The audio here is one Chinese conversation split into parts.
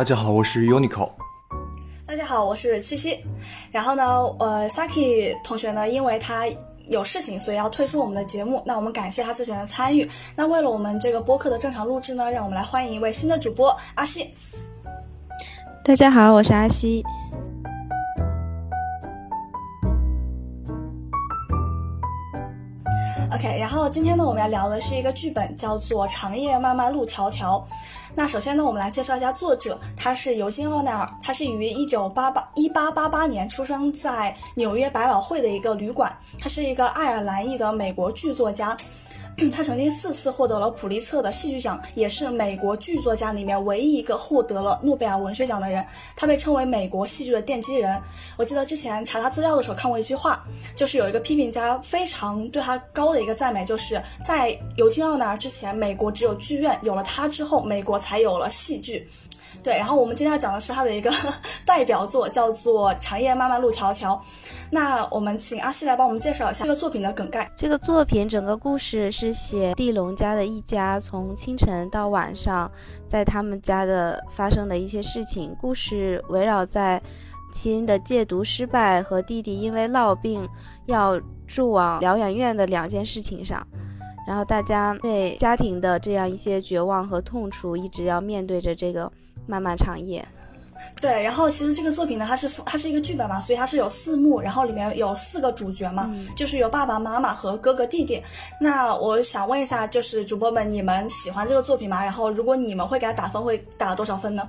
大家好，我是 Unico。大家好，我是七七。然后呢，呃，Saki 同学呢，因为他有事情，所以要退出我们的节目。那我们感谢他之前的参与。那为了我们这个播客的正常录制呢，让我们来欢迎一位新的主播阿西。大家好，我是阿西。OK，然后今天呢，我们要聊的是一个剧本，叫做《长夜漫漫路迢迢》。那首先呢，我们来介绍一下作者，他是尤金·奥奈尔，他是于一九八八一八八八年出生在纽约百老汇的一个旅馆，他是一个爱尔兰裔的美国剧作家。他曾经四次获得了普利策的戏剧奖，也是美国剧作家里面唯一一个获得了诺贝尔文学奖的人。他被称为美国戏剧的奠基人。我记得之前查他资料的时候看过一句话，就是有一个批评家非常对他高的一个赞美，就是在尤金·奥纳尔之前，美国只有剧院；有了他之后，美国才有了戏剧。对，然后我们今天要讲的是他的一个 代表作，叫做《长夜漫漫路迢迢》。那我们请阿西来帮我们介绍一下这个作品的梗概。这个作品整个故事是写地龙家的一家从清晨到晚上，在他们家的发生的一些事情。故事围绕在亲的戒毒失败和弟弟因为落病要住往疗养院的两件事情上。然后大家对家庭的这样一些绝望和痛楚，一直要面对着这个。漫漫长夜，对，然后其实这个作品呢，它是它是一个剧本嘛，所以它是有四幕，然后里面有四个主角嘛，就是有爸爸妈妈和哥哥弟弟。那我想问一下，就是主播们，你们喜欢这个作品吗？然后如果你们会给他打分，会打多少分呢？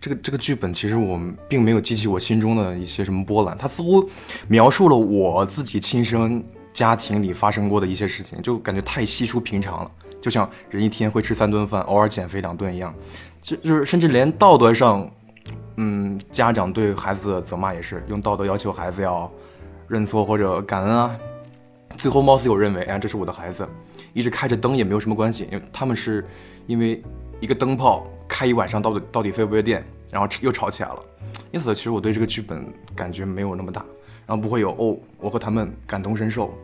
这个这个剧本其实我并没有激起我心中的一些什么波澜，它似乎描述了我自己亲生家庭里发生过的一些事情，就感觉太稀疏平常了，就像人一天会吃三顿饭，偶尔减肥两顿一样。就就是甚至连道德上，嗯，家长对孩子的责骂也是用道德要求孩子要认错或者感恩啊。最后貌似有认为，哎，这是我的孩子，一直开着灯也没有什么关系，因为他们是因为一个灯泡开一晚上到底到底费不费电，然后又吵起来了。因此，其实我对这个剧本感觉没有那么大，然后不会有哦，我和他们感同身受，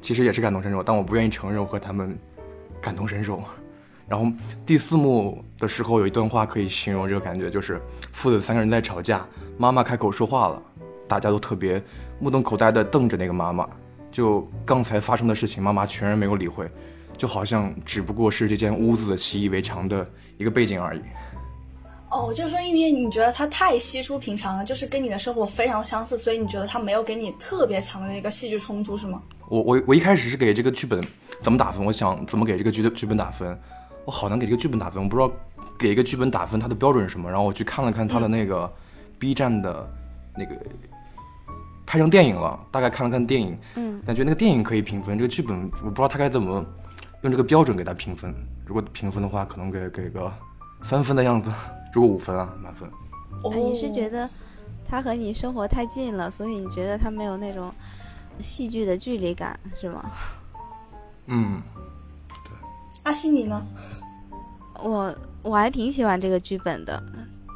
其实也是感同身受，但我不愿意承认我和他们感同身受。然后第四幕的时候有一段话可以形容这个感觉，就是父子三个人在吵架，妈妈开口说话了，大家都特别目瞪口呆地瞪着那个妈妈，就刚才发生的事情，妈妈全然没有理会，就好像只不过是这间屋子习以为常的一个背景而已。哦，就是说因为你觉得它太稀疏平常了，就是跟你的生活非常相似，所以你觉得它没有给你特别强的一个戏剧冲突，是吗？我我我一开始是给这个剧本怎么打分，我想怎么给这个剧的剧本打分。我好难给这个剧本打分，我不知道给一个剧本打分它的标准是什么。然后我去看了看它的那个 B 站的那个拍成电影了，大概看了看电影，嗯，感觉那个电影可以评分，这个剧本我不知道它该怎么用这个标准给它评分。如果评分的话，可能给给个三分的样子。如果五分啊，满分。你是觉得它和你生活太近了，所以你觉得它没有那种戏剧的距离感，是吗？嗯。阿西你呢？我我还挺喜欢这个剧本的，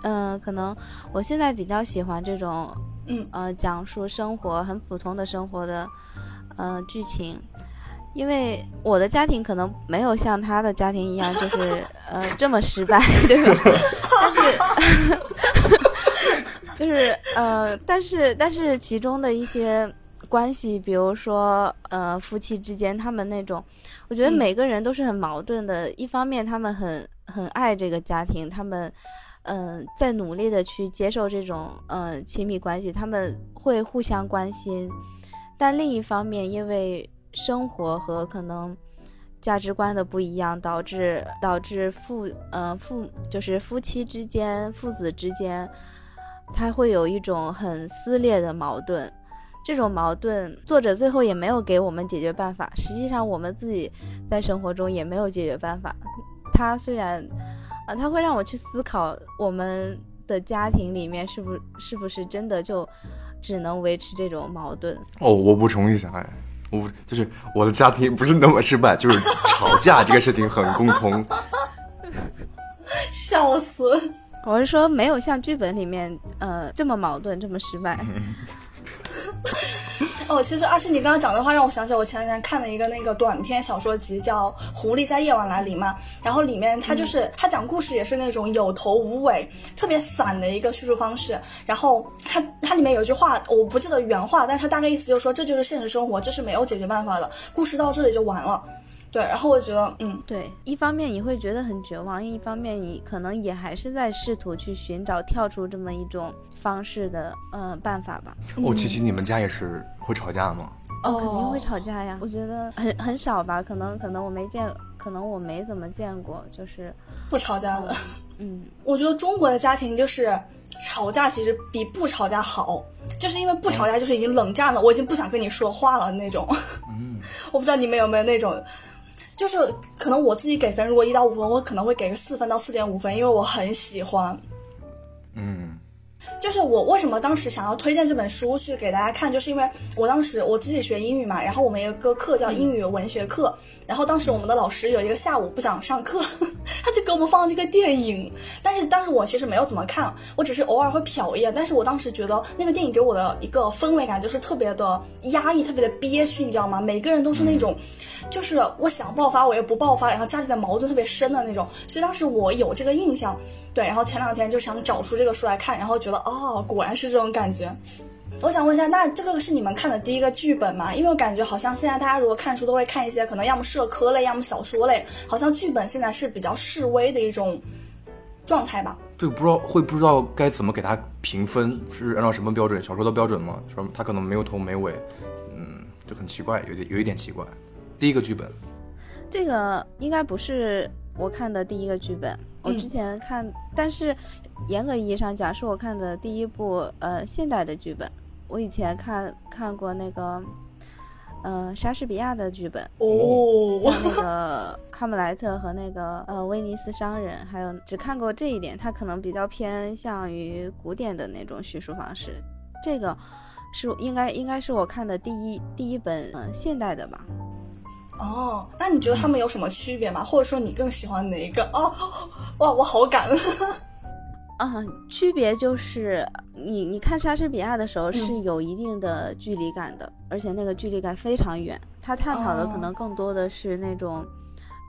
嗯，可能我现在比较喜欢这种，嗯呃，讲述生活很普通的生活的，呃，剧情，因为我的家庭可能没有像他的家庭一样，就是呃这么失败，对吧？但是，就是呃，但是但是其中的一些关系，比如说呃夫妻之间他们那种。我觉得每个人都是很矛盾的。一方面，他们很很爱这个家庭，他们，嗯，在努力的去接受这种嗯亲密关系，他们会互相关心。但另一方面，因为生活和可能价值观的不一样，导致导致父呃父就是夫妻之间、父子之间，他会有一种很撕裂的矛盾。这种矛盾，作者最后也没有给我们解决办法。实际上，我们自己在生活中也没有解决办法。他虽然，啊，他会让我去思考，我们的家庭里面是不是不是真的就只能维持这种矛盾？哦，我补充一下，哎，我就是我的家庭不是那么失败，就是吵架这个事情很共通。笑死！我是说，没有像剧本里面呃这么矛盾，这么失败。哦，其实阿信，你刚刚讲的话让我想起我前两天看了一个那个短篇小说集，叫《狐狸在夜晚来临》嘛。然后里面它就是它讲故事也是那种有头无尾、特别散的一个叙述方式。然后它它里面有一句话，我不记得原话，但是它大概意思就是说，这就是现实生活，这是没有解决办法的，故事到这里就完了。对，然后我觉得，嗯，对，一方面你会觉得很绝望，另一方面你可能也还是在试图去寻找跳出这么一种方式的呃办法吧。哦，琪琪，你们家也是会吵架吗？哦，肯定会吵架呀。我觉得很很少吧，可能可能我没见，可能我没怎么见过，就是不吵架的。嗯，我觉得中国的家庭就是吵架其实比不吵架好，就是因为不吵架就是已经冷战了，我已经不想跟你说话了那种。嗯，我不知道你们有没有那种。就是可能我自己给分，如果一到五分，我可能会给个四分到四点五分，因为我很喜欢。嗯。就是我为什么当时想要推荐这本书去给大家看，就是因为我当时我自己学英语嘛，然后我们有一个课叫英语文学课，然后当时我们的老师有一个下午不想上课，他就给我们放这个电影，但是当时我其实没有怎么看，我只是偶尔会瞟一眼，但是我当时觉得那个电影给我的一个氛围感就是特别的压抑，特别的憋屈，你知道吗？每个人都是那种，就是我想爆发我也不爆发，然后家里的矛盾特别深的那种，所以当时我有这个印象，对，然后前两天就想找出这个书来看，然后觉得。哦，果然是这种感觉。我想问一下，那这个是你们看的第一个剧本吗？因为我感觉好像现在大家如果看书都会看一些可能要么社科类，要么小说类，好像剧本现在是比较示威的一种状态吧？对，不知道会不知道该怎么给它评分，是按照什么标准？小说的标准吗？说它可能没有头没尾，嗯，就很奇怪，有点有一点奇怪。第一个剧本，这个应该不是我看的第一个剧本，我之前看，但是。严格意义上讲，是我看的第一部呃现代的剧本。我以前看看过那个，呃莎士比亚的剧本哦，像那个《哈姆莱特》和那个呃《威尼斯商人》，还有只看过这一点，它可能比较偏向于古典的那种叙述方式。这个是应该应该是我看的第一第一本呃现代的吧？哦，那你觉得他们有什么区别吗？或者说你更喜欢哪一个？哦，哇，我好感。啊，区别就是你你看莎士比亚的时候是有一定的距离感的，而且那个距离感非常远。他探讨的可能更多的是那种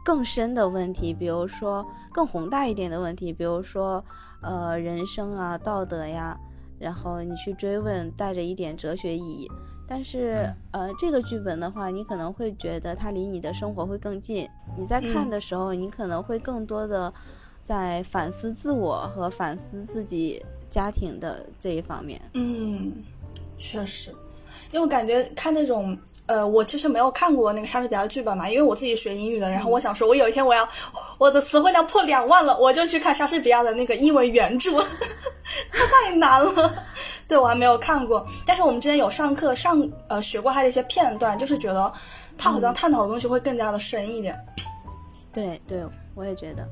更深的问题，比如说更宏大一点的问题，比如说呃人生啊、道德呀，然后你去追问，带着一点哲学意义。但是呃这个剧本的话，你可能会觉得它离你的生活会更近。你在看的时候，你可能会更多的。在反思自我和反思自己家庭的这一方面，嗯，确实，因为我感觉看那种，呃，我其实没有看过那个莎士比亚的剧本嘛，因为我自己学英语的，然后我想说，我有一天我要我的词汇量破两万了，我就去看莎士比亚的那个英文原著，太难了，对我还没有看过，但是我们之前有上课上呃学过他的一些片段，就是觉得他好像探讨的东西会更加的深一点，对对，我也觉得。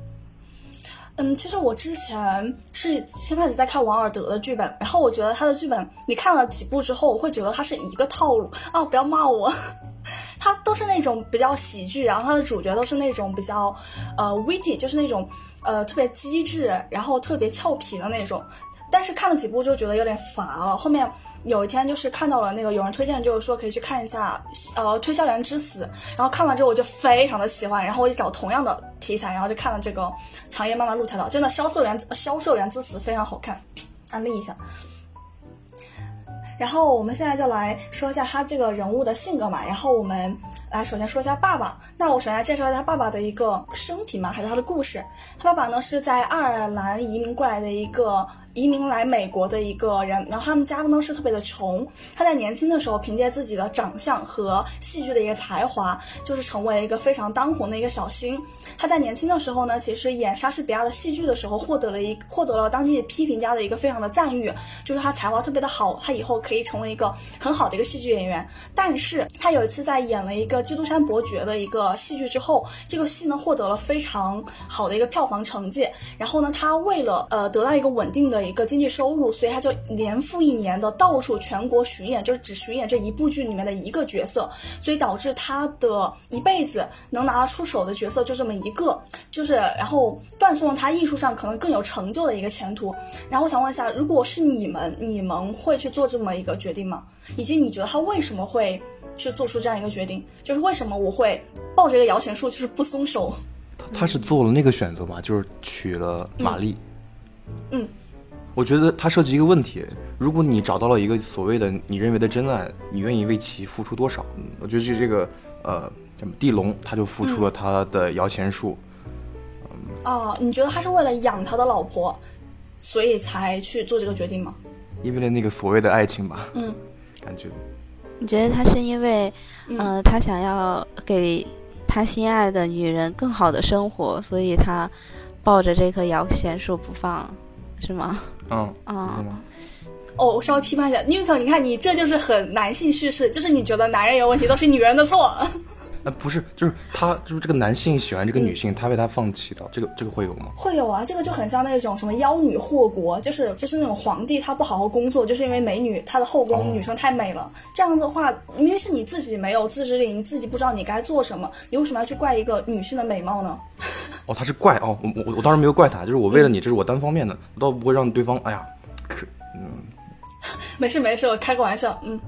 嗯，其实我之前是先开始在看王尔德的剧本，然后我觉得他的剧本，你看了几部之后，我会觉得他是一个套路啊！不要骂我，他都是那种比较喜剧，然后他的主角都是那种比较呃 witty，就是那种呃特别机智，然后特别俏皮的那种。但是看了几部就觉得有点乏了，后面。有一天就是看到了那个有人推荐，就是说可以去看一下，呃，推销员之死。然后看完之后我就非常的喜欢，然后我就找同样的题材，然后就看了这个长夜漫漫路迢迢。真的销售员销售员之死非常好看，安利一下。然后我们现在就来说一下他这个人物的性格嘛。然后我们来首先说一下爸爸。那我首先来介绍一下他爸爸的一个生平嘛，还是他的故事。他爸爸呢是在爱尔兰移民过来的一个。移民来美国的一个人，然后他们家呢是特别的穷。他在年轻的时候，凭借自己的长相和戏剧的一个才华，就是成为了一个非常当红的一个小星。他在年轻的时候呢，其实演莎士比亚的戏剧的时候，获得了一获得了当地批评家的一个非常的赞誉，就是他才华特别的好，他以后可以成为一个很好的一个戏剧演员。但是他有一次在演了一个《基督山伯爵》的一个戏剧之后，这个戏呢获得了非常好的一个票房成绩。然后呢，他为了呃得到一个稳定的一个经济收入，所以他就年复一年的到处全国巡演，就是只巡演这一部剧里面的一个角色，所以导致他的一辈子能拿得出手的角色就这么一个，就是然后断送了他艺术上可能更有成就的一个前途。然后我想问一下，如果是你们，你们会去做这么一个决定吗？以及你觉得他为什么会去做出这样一个决定？就是为什么我会抱着一个摇钱树，就是不松手？他他是做了那个选择嘛，就是娶了玛丽。嗯，我觉得他涉及一个问题：如果你找到了一个所谓的你认为的真爱，你愿意为其付出多少？嗯，我觉得这这个呃，什么地龙他就付出了他的摇钱树。哦，你觉得他是为了养他的老婆，所以才去做这个决定吗？因为了那个所谓的爱情吧，嗯，感觉你觉得他是因为，嗯呃，他想要给他心爱的女人更好的生活，所以他抱着这棵摇钱树不放，是吗？嗯，啊、哦，我稍微批判一下 n i c o 你看你这就是很男性叙事，就是你觉得男人有问题都是女人的错。呃，不是，就是他，就是这个男性喜欢这个女性，他为她放弃的，这个这个会有吗？会有啊，这个就很像那种什么妖女祸国，就是就是那种皇帝他不好好工作，就是因为美女他的后宫、哦女生太美了。这样的话，明明是你自己没有自制力，你自己不知道你该做什么，你为什么要去怪一个女性的美貌呢？哦，他是怪哦，我我我当然没有怪他，就是我为了你，这是我单方面的，我倒不会让对方，哎呀，可，嗯，没事没事，我开个玩笑。嗯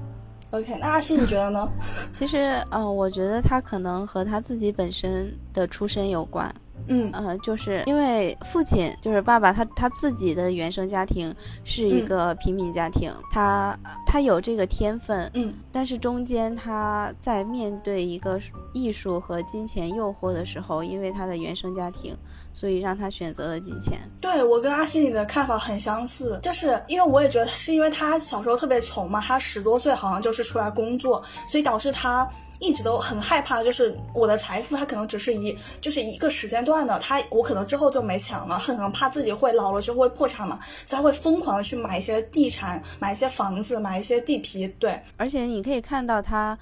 ，OK，那阿信你觉得呢？其实，呃，我觉得他可能和他自己本身的出身有关。嗯呃，就是因为父亲就是爸爸他，他自己的原生家庭是一嗯个平民家庭，他他有这个天分，嗯但是中间他在面对一个艺术和金钱诱惑的时候，因为他的原生家庭，所以让他选择了金钱。对我跟阿西你的看法很相似，就是因为我也觉得是因为他小时候特别穷嘛，他十多岁好像就是出来工作，所以导致他一直都很害怕，就是我的财富他可能只是一就是一个时间段的，他我可能之后就没钱了，很很怕自己会老了之后会破产嘛，所以他会疯狂的去买一些地产，买一些房子，买一些地皮，对，而且你可以看到他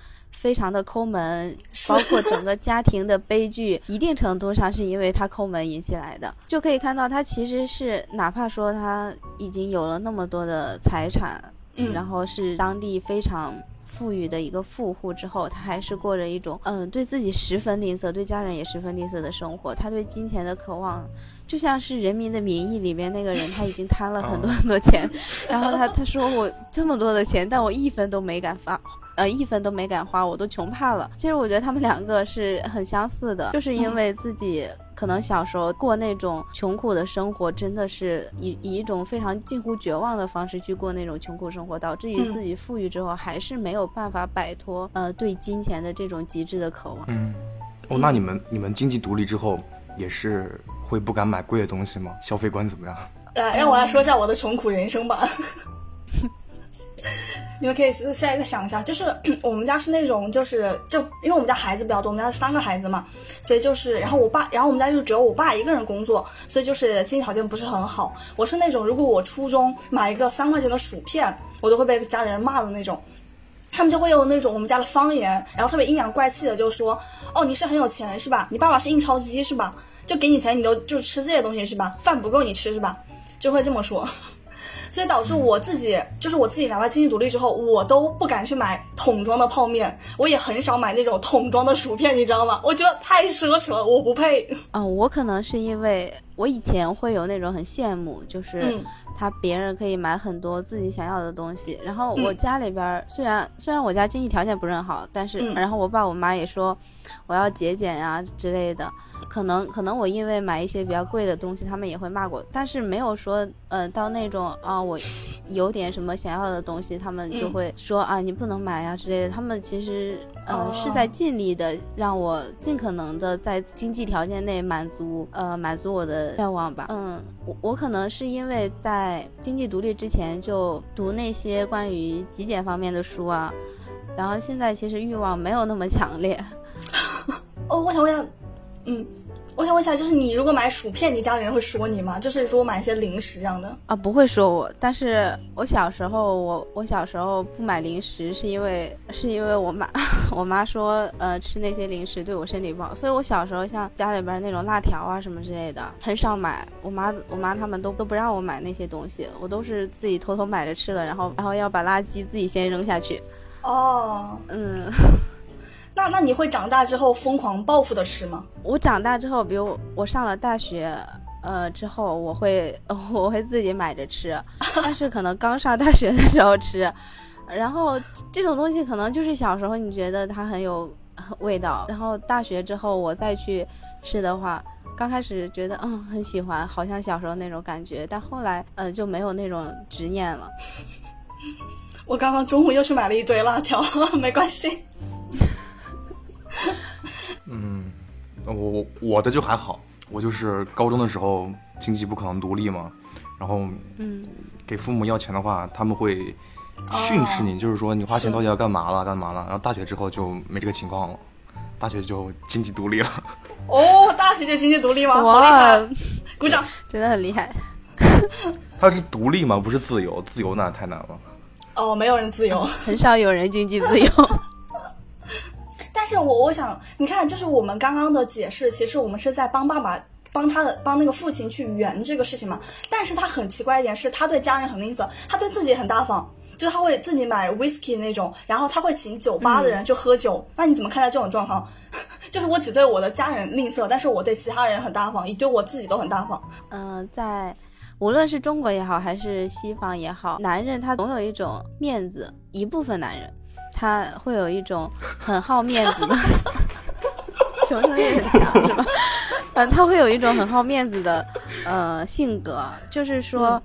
非常的抠门，包括整个家庭的悲剧，一定程度上是因为他抠门引起来的。就可以看到他其实是哪怕说他已经有了那么多的财产，嗯，然后是当地非常。富裕的一个富户之后，他还是过着一种嗯对自己十分吝啬，对家人也十分吝啬的生活。他对金钱的渴望，就像是《人民的名义》里面那个人，他已经贪了很多很多钱，然后他他说我这么多的钱，但我一分都没敢花，呃，一分都没敢花，我都穷怕了。其实我觉得他们两个是很相似的，就是因为自己可能小时候过那种穷苦的生活，真的是以以一种非常近乎绝望的方式去过那种穷苦生活，导致于嗯自己富裕之后，还是没有办法摆脱呃对金钱的这种极致的渴望。嗯，哦，那你们你们经济独立之后，也是会不敢买贵的东西吗？消费观怎么样？来让我来说一下我的穷苦人生吧。你们可以现在再想一下，就是 我们家是那种，就是就因为我们家孩子比较多，我们家是三个孩子嘛，所以就是，然后我爸，然后我们家就只有我爸一个人工作，所以就是经济条件不是很好。我是那种，如果我初中买一个三块钱的薯片，我都会被家里人骂的那种。他们就会用那种我们家的方言，然后特别阴阳怪气的就说：“哦，你是很有钱是吧？你爸爸是印钞机是吧？就给你钱你都就吃这些东西是吧？饭不够你吃是吧？”就会这么说。所以导致我自己，就是我自己，哪怕经济独立之后，我都不敢去买桶装的泡面，我也很少买那种桶装的薯片，你知道吗？我觉得太奢侈了，我不配。嗯、我可能是因为我以前会有那种很羡慕，就是嗯。他别人可以买很多自己想要的东西，然后我嗯。家里边儿虽然虽然我家经济条件不是很好，但是、嗯。然后我爸我妈也说我要节俭呀、之类的，可能可能我因为买一些比较贵的东西，他们也会骂我，但是没有说呃到那种啊我有点什么想要的东西，他们就嗯。会说、啊你不能买呀、之类的，他们其实呃、哦。是在尽力的让我尽可能的在经济条件内满足呃满足我的愿望吧。嗯，我我可能是因为在经济独立之前就读那些关于极简方面的书啊，然后现在其实欲望没有那么强烈。哦，我想问一下，嗯，我想问一下，就是你如果买薯片，你家里人会说你吗？就是如果买一些零食这样的啊，不会说我。但是我小时候，我我小时候不买零食，是因为是因为我妈 我妈说，呃，吃那些零食对我身体不好，所以我小时候像家里边那种辣条啊什么之类的，很少买。我妈我妈他们都都不让我买那些东西，我都是自己偷偷买着吃了，然后然后要把垃圾自己先扔下去。哦，嗯。那那你会长大之后疯狂报复的吃吗？我长大之后，比如我上了大学，呃，之后我会 我会自己买着吃，但是可能刚上大学的时候吃，然后这种东西可能就是小时候你觉得它很有味道，然后大学之后我再去吃的话，刚开始觉得嗯很喜欢，好像小时候那种感觉，但后来呃就没有那种执念了。我刚刚中午又去买了一堆辣条，没关系。嗯，我我的就还好，我就是高中的时候经济不可能独立嘛，然后嗯，给父母要钱的话，他们会训斥你，就是说你花钱到底要干嘛了，干嘛了。然后大学之后就没这个情况了，大学就经济独立了。哦，大学就经济独立吗？好厉害！鼓掌，真的很厉害。他是独立吗？不是自由，自由那太难了。哦，没有人自由，很少有人经济自由。我我想，你看，就是我们刚刚的解释，其实我们是在帮爸爸帮他的帮那个父亲去圆这个事情嘛。但是他很奇怪一点是，他对家人很吝啬，他对自己很大方，就他会自己买 whisky 那种，然后他会请酒吧的人去喝酒。那你怎么看待这种状况？就是我只对我的家人吝啬，但是我对其他人很大方，也对我自己都很大方。嗯，在无论是中国也好，还是西方也好，男人他总有一种面子，一部分男人。他会有一种很好面子的，求生欲很强，是吧？嗯，他会有一种很好面子的，呃，性格，就是说。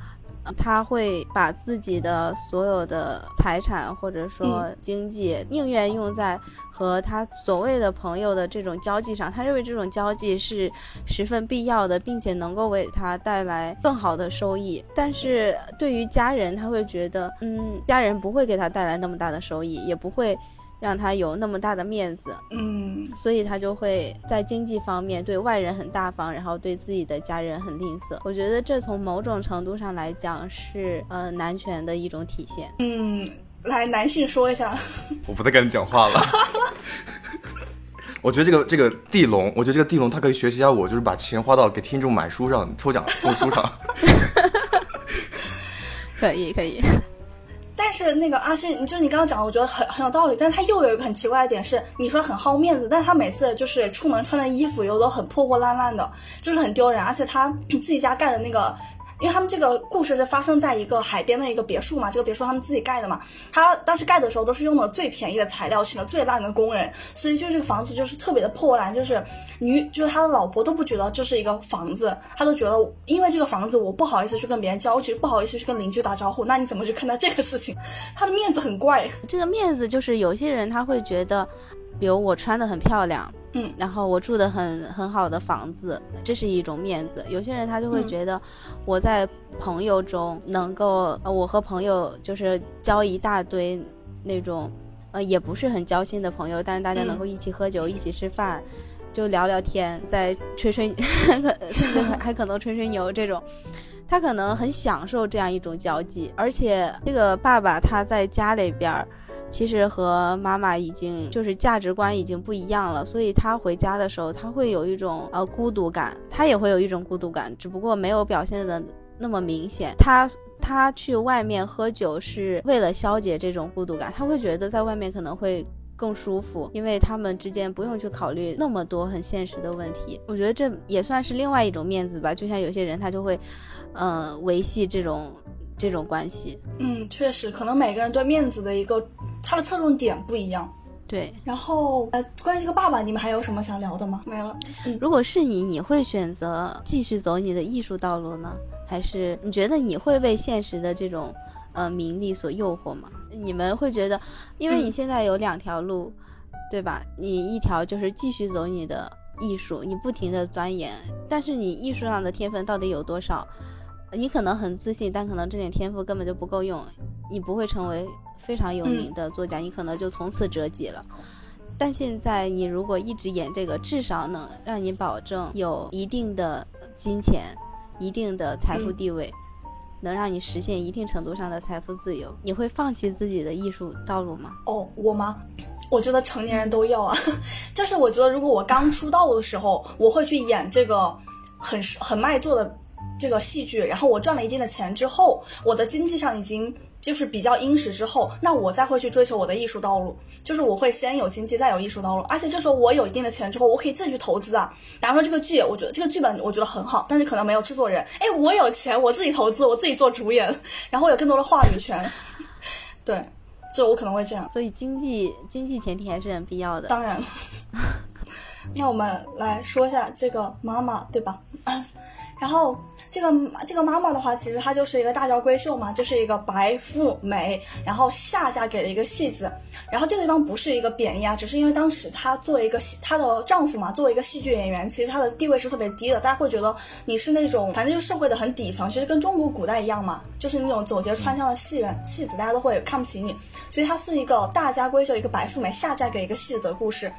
他会把自己的所有的财产或者说经济，宁愿用在和他所谓的朋友的这种交际上。他认为这种交际是十分必要的，并且能够为他带来更好的收益。但是对于家人，他会觉得，嗯，家人不会给他带来那么大的收益，也不会。让他有那么大的面子，嗯，所以他就会在经济方面对外人很大方，然后对自己的家人很吝啬。我觉得这从某种程度上来讲是呃男权的一种体现。嗯，来男性说一下，我不再跟你讲话了。我觉得这个这个地龙，我觉得这个地龙他可以学习一下我，就是把钱花到给听众买书上、抽奖送书上。可 以可以。但是那个阿信，就你刚刚讲的，我觉得很很有道理。但他又有一个很奇怪的点是，你说很好面子，但他每次就是出门穿的衣服又都很破破烂烂的，就是很丢人。而且他自己家盖的那个。因为他们这个故事是发生在一个海边的一个别墅嘛，这个别墅他们自己盖的嘛，他当时盖的时候都是用的最便宜的材料，请的最烂的工人，所以就这个房子就是特别的破烂，就是女就是他的老婆都不觉得这是一个房子，他都觉得因为这个房子我不好意思去跟别人交集，不好意思去跟邻居打招呼，那你怎么去看待这个事情？他的面子很怪，这个面子就是有些人他会觉得，比如我穿的很漂亮。嗯，然后我住的很很好的房子，这是一种面子。有些人他就会觉得，我在朋友中能够，我和朋友就是交一大堆那种，呃，也不是很交心的朋友，但是大家能够一起喝酒，一起吃饭，就聊聊天，再吹吹，甚至还还可能吹吹牛这种，他可能很享受这样一种交际。而且这个爸爸他在家里边儿。其实和妈妈已经就是价值观已经不一样了，所以他回家的时候，他会有一种呃孤独感，他也会有一种孤独感，只不过没有表现的那么明显。他他去外面喝酒是为了消解这种孤独感，他会觉得在外面可能会更舒服，因为他们之间不用去考虑那么多很现实的问题。我觉得这也算是另外一种面子吧，就像有些人他就会，呃，维系这种。这种关系，嗯，确实，可能每个人对面子的一个他的侧重点不一样。对，然后呃，关于这个爸爸，你们还有什么想聊的吗？没了。如果是你，你会选择继续走你的艺术道路呢，还是你觉得你会被现实的这种呃名利所诱惑吗？你们会觉得，因为你现在有两条路，对吧？你一条就是继续走你的艺术，你不停的钻研，但是你艺术上的天分到底有多少？你可能很自信，但可能这点天赋根本就不够用，你不会成为非常有名的作家，你可能就从此折戟了。但现在你如果一直演这个，至少能让你保证有一定的金钱、一定的财富地位，能让你实现一定程度上的财富自由。你会放弃自己的艺术道路吗？哦，我吗？我觉得成年人都要啊。就是我觉得，如果我刚出道的时候，我会去演这个很很卖座的这个戏剧，然后我赚了一定的钱之后，我的经济上已经。就是比较殷实之后，那我再会去追求我的艺术道路。就是我会先有经济，再有艺术道路。而且这时候我有一定的钱之后，我可以自己去投资啊。比方说这个剧，我觉得这个剧本我觉得很好，但是可能没有制作人。哎，我有钱，我自己投资，我自己做主演，然后有更多的话语权。对，就我可能会这样。所以经济经济前提还是很必要的。当然。那我们来说一下这个妈妈，对吧？然后。这个这个妈妈的话，其实她就是一个大家闺秀嘛，就是一个白富美，然后下嫁给了一个戏子。然后这个地方不是一个贬义啊，只是因为当时她作为一个戏，她的丈夫嘛，作为一个戏剧演员，其实她的地位是特别低的。大家会觉得你是那种，反正就是社会的很底层，其实跟中国古代一样嘛，就是那种走街串巷的戏人戏子，大家都会看不起你。所以她是一个大家闺秀，一个白富美下嫁给一个戏子的故事。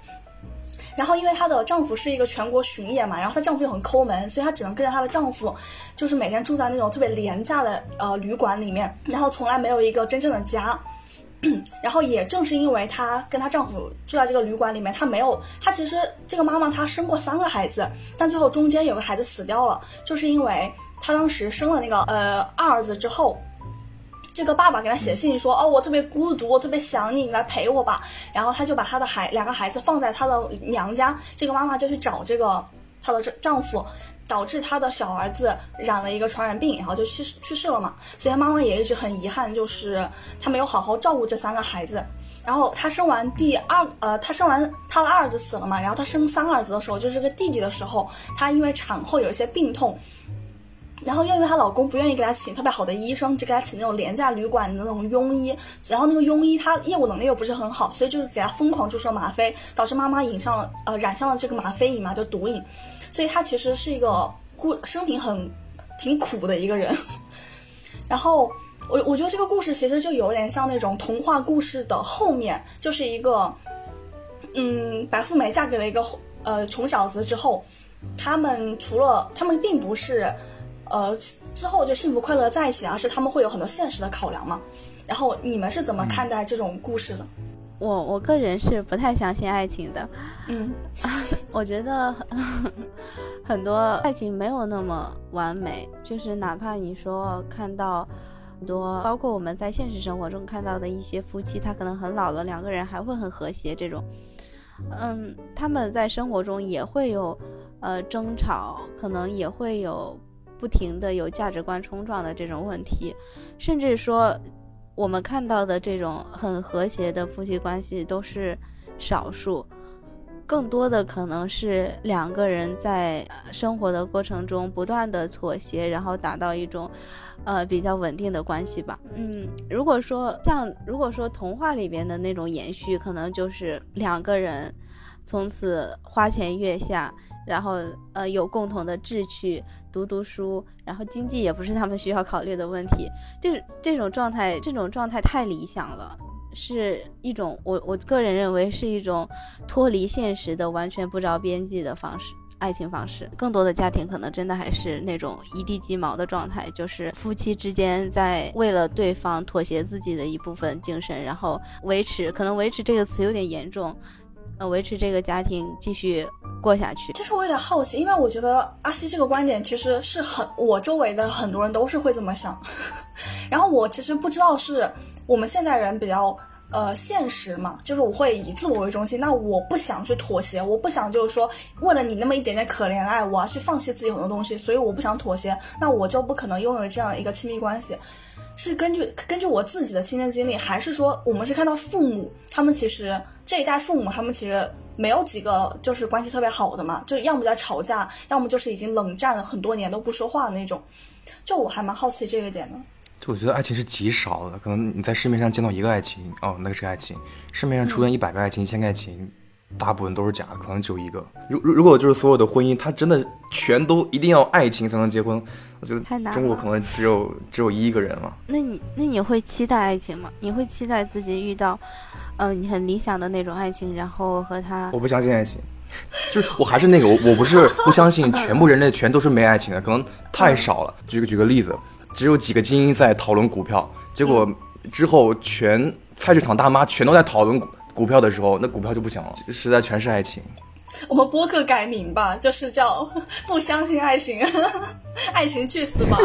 然后，因为她的丈夫是一个全国巡演嘛，然后她丈夫又很抠门，所以她只能跟着她的丈夫，就是每天住在那种特别廉价的呃旅馆里面，然后从来没有一个真正的家。然后也正是因为她跟她丈夫住在这个旅馆里面，她没有，她其实这个妈妈她生过三个孩子，但最后中间有个孩子死掉了，就是因为她当时生了那个呃二儿子之后。这个爸爸给他写信说：“哦，我特别孤独，我特别想你，你来陪我吧。”然后他就把他的孩两个孩子放在他的娘家，这个妈妈就去找这个她的丈夫，导致她的小儿子染了一个传染病，然后就去世去世了嘛。所以妈妈也一直很遗憾，就是她没有好好照顾这三个孩子。然后她生完第二，呃，她生完她的二儿子死了嘛，然后她生三儿子的时候，就是个弟弟的时候，她因为产后有一些病痛。然后又因为她老公不愿意给她请特别好的医生，只给她请那种廉价旅馆的那种庸医，然后那个庸医他业务能力又不是很好，所以就是给她疯狂注射吗啡，导致妈妈引上了呃染上了这个吗啡瘾嘛，就毒瘾，所以她其实是一个故生平很挺苦的一个人。然后我我觉得这个故事其实就有点像那种童话故事的后面，就是一个嗯白富美嫁给了一个呃穷小子之后，他们除了他们并不是。呃，之后就幸福快乐在一起啊，是他们会有很多现实的考量嘛。然后你们是怎么看待这种故事的？我我个人是不太相信爱情的。嗯，我觉得很多爱情没有那么完美，就是哪怕你说看到很多，包括我们在现实生活中看到的一些夫妻，他可能很老了，两个人还会很和谐这种。嗯，他们在生活中也会有呃争吵，可能也会有。不停的有价值观冲撞的这种问题，甚至说，我们看到的这种很和谐的夫妻关系都是少数，更多的可能是两个人在生活的过程中不断的妥协，然后达到一种，呃比较稳定的关系吧。嗯，如果说像如果说童话里边的那种延续，可能就是两个人从此花前月下。然后，呃，有共同的志趣，读读书，然后经济也不是他们需要考虑的问题。就是这种状态，这种状态太理想了，是一种我我个人认为是一种脱离现实的、完全不着边际的方式，爱情方式。更多的家庭可能真的还是那种一地鸡毛的状态，就是夫妻之间在为了对方妥协自己的一部分精神，然后维持，可能维持这个词有点严重。维持这个家庭继续过下去。就是我有点好奇，因为我觉得阿西这个观点其实是很，我周围的很多人都是会这么想。然后我其实不知道是我们现代人比较呃现实嘛，就是我会以自我为中心，那我不想去妥协，我不想就是说为了你那么一点点可怜爱，我要去放弃自己很多东西，所以我不想妥协，那我就不可能拥有这样一个亲密关系。是根据根据我自己的亲身经历，还是说我们是看到父母他们其实？这一代父母，他们其实没有几个就是关系特别好的嘛，就要么在吵架，要么就是已经冷战了很多年都不说话的那种。就我还蛮好奇这个点的。就我觉得爱情是极少的，可能你在市面上见到一个爱情，哦，那个是爱情；市面上出现一百个爱情、一千个爱情，大部分都是假的，可能只有一个。如如如果就是所有的婚姻，它真的全都一定要爱情才能结婚，我觉得太难了中国可能只有只有一个人了。那你那你会期待爱情吗？你会期待自己遇到，呃，你很理想的那种爱情，然后和他我不相信爱情，就是我还是那个我我不是不相信全部人类全都是没爱情的，可能太少了。举个举个例子，只有几个精英在讨论股票，结果之后全菜市场大妈全都在讨论股股票的时候，那股票就不行了，实在全是爱情。我们播客改名吧，就是叫 不相信爱情，爱情去死吧。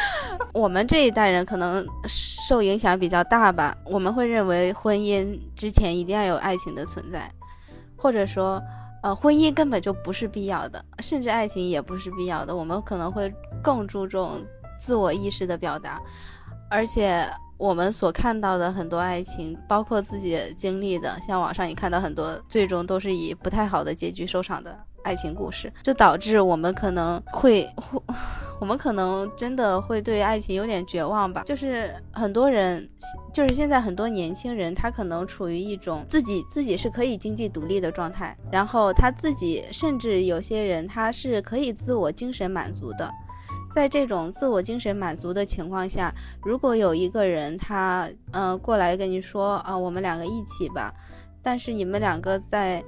我们这一代人可能受影响比较大吧，我们会认为婚姻之前一定要有爱情的存在，或者说，呃，婚姻根本就不是必要的，甚至爱情也不是必要的。我们可能会更注重自我意识的表达，而且我们所看到的很多爱情，包括自己经历的，像网上也看到很多，最终都是以不太好的结局收场的爱情故事，就导致我们可能会会。我们可能真的会对爱情有点绝望吧，就是很多人，就是现在很多年轻人，他可能处于一种自己自己是可以经济独立的状态，然后他自己甚至有些人他是可以自我精神满足的，在这种自我精神满足的情况下，如果有一个人他呃过来跟你说啊，我们两个一起吧，但是你们两个在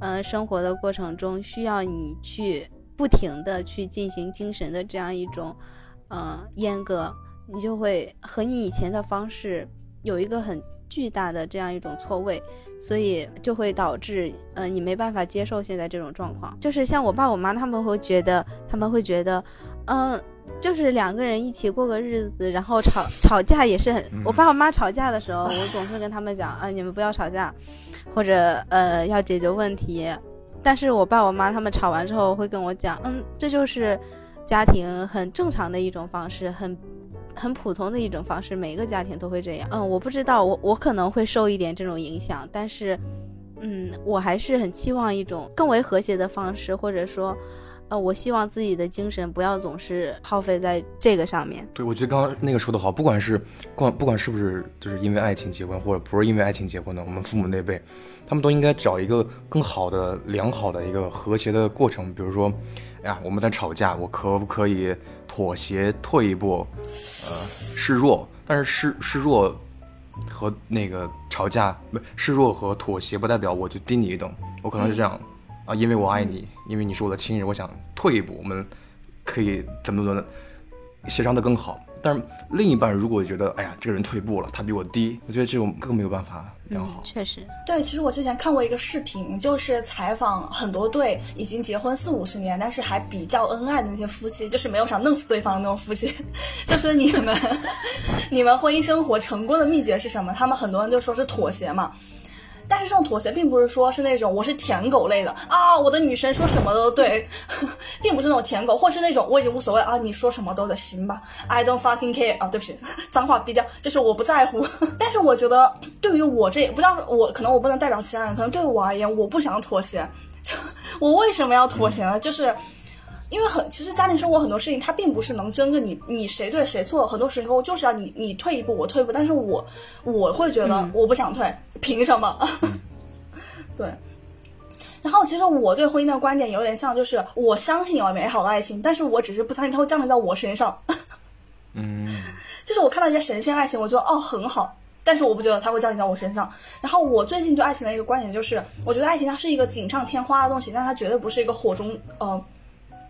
呃生活的过程中需要你去。不停的去进行精神的这样一种，呃，阉割，你就会和你以前的方式有一个很巨大的这样一种错位，所以就会导致，呃，你没办法接受现在这种状况。就是像我爸我妈他们会觉得，他们会觉得，嗯，就是两个人一起过个日子，然后吵吵架也是很。我爸我妈吵架的时候，我总是跟他们讲，啊，你们不要吵架，或者呃，要解决问题。但是我爸我妈他们吵完之后会跟我讲，嗯，这就是家庭很正常的一种方式，很很普通的一种方式，每个家庭都会这样。嗯，我不知道，我我可能会受一点这种影响，但是，嗯，我还是很期望一种更为和谐的方式，或者说，呃，我希望自己的精神不要总是耗费在这个上面。对，我觉得刚刚那个说的好，不管是管不管是不是就是因为爱情结婚，或者不是因为爱情结婚的，我们父母那辈。他们都应该找一个更好的、良好的一个和谐的过程。比如说，哎呀，我们在吵架，我可不可以妥协、退一步，呃，示弱？但是示示弱和那个吵架，不示弱和妥协，不代表我就低你一等。我可能是这样啊，因为我爱你，因为你是我的亲人，我想退一步，我们可以怎么怎么协商的更好。但是另一半如果觉得，哎呀，这个人退步了，他比我低，我觉得这种更没有办法良好。确实，对，其实我之前看过一个视频，就是采访很多对已经结婚四五十年，但是还比较恩爱的那些夫妻，就是没有想弄死对方的那种夫妻，就说你们，你们婚姻生活成功的秘诀是什么？他们很多人就说是妥协嘛。但是这种妥协并不是说是那种我是舔狗类的啊，我的女神说什么都对，并不是那种舔狗，或是那种我已经无所谓啊，你说什么都得行吧，I don't fucking care 啊，对不起，脏话逼掉，就是我不在乎。但是我觉得对于我这不知道我可能我不能代表其他人，可能对于我而言，我不想妥协，就我为什么要妥协呢？就是。因为很，其实家庭生活很多事情，它并不是能争个你你谁对谁错，很多时候就是要你你退一步，我退一步。但是我我会觉得我不想退，凭什么？对。然后其实我对婚姻的观点有点像，就是我相信有美好的爱情，但是我只是不相信它会降临在我身上。嗯。就是我看到一些神仙爱情，我觉得哦很好，但是我不觉得它会降临在我身上。然后我最近对爱情的一个观点就是，我觉得爱情它是一个锦上添花的东西，但它绝对不是一个火中呃。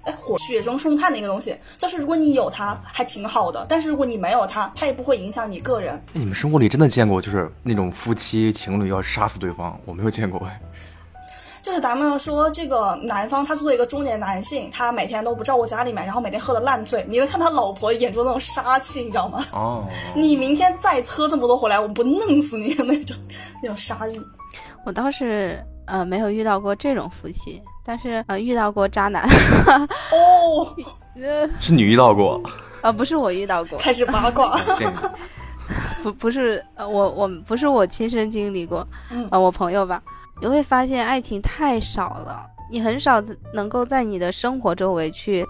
哎，火雪中送炭的一个东西，就是如果你有它，还挺好的；但是如果你没有它，它也不会影响你个人。你们生活里真的见过就是那种夫妻情侣要杀死对方？我没有见过哎。就是咱们说这个男方，他作为一个中年男性，他每天都不照顾家里面，然后每天喝的烂醉，你能看他老婆眼中那种杀气，你知道吗？哦。你明天再喝这么多回来，我不弄死你的那种 那种杀意。我倒是呃没有遇到过这种夫妻。但是呃，遇到过渣男 哦，是你遇到过？呃，不是我遇到过，开始八卦。不不是呃，我我不是我亲身经历过，呃，我朋友吧。你会发现爱情太少了，你很少能够在你的生活周围去，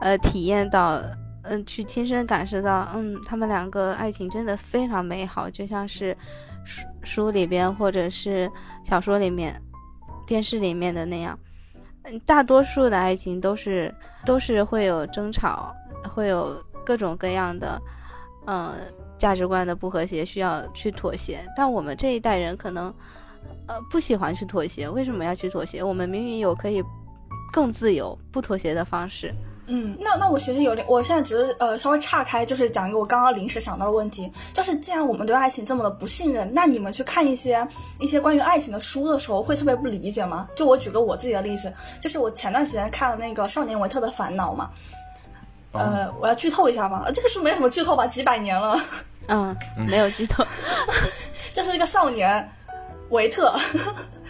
呃，体验到，嗯，去亲身感受到，嗯，他们两个爱情真的非常美好，就像是书书里边或者是小说里面。电视里面的那样。嗯，大多数的爱情都是都是会有争吵，会有各种各样的，嗯，价值观的不和谐，需要去妥协。但我们这一代人可能，呃，不喜欢去妥协。为什么要去妥协？我们明明有可以更自由、不妥协的方式。嗯，那那我其实有点，我现在只是呃稍微岔开，就是讲一个我刚刚临时想到的问题，就是既然我们对爱情这么的不信任，那你们去看一些一些关于爱情的书的时候，会特别不理解吗？就我举个我自己的例子，就是我前段时间看了那个《少年维特的烦恼》嘛，呃，我要剧透一下吗？这个书没什么剧透吧，几百年了，嗯，没有剧透，这是一个少年维特。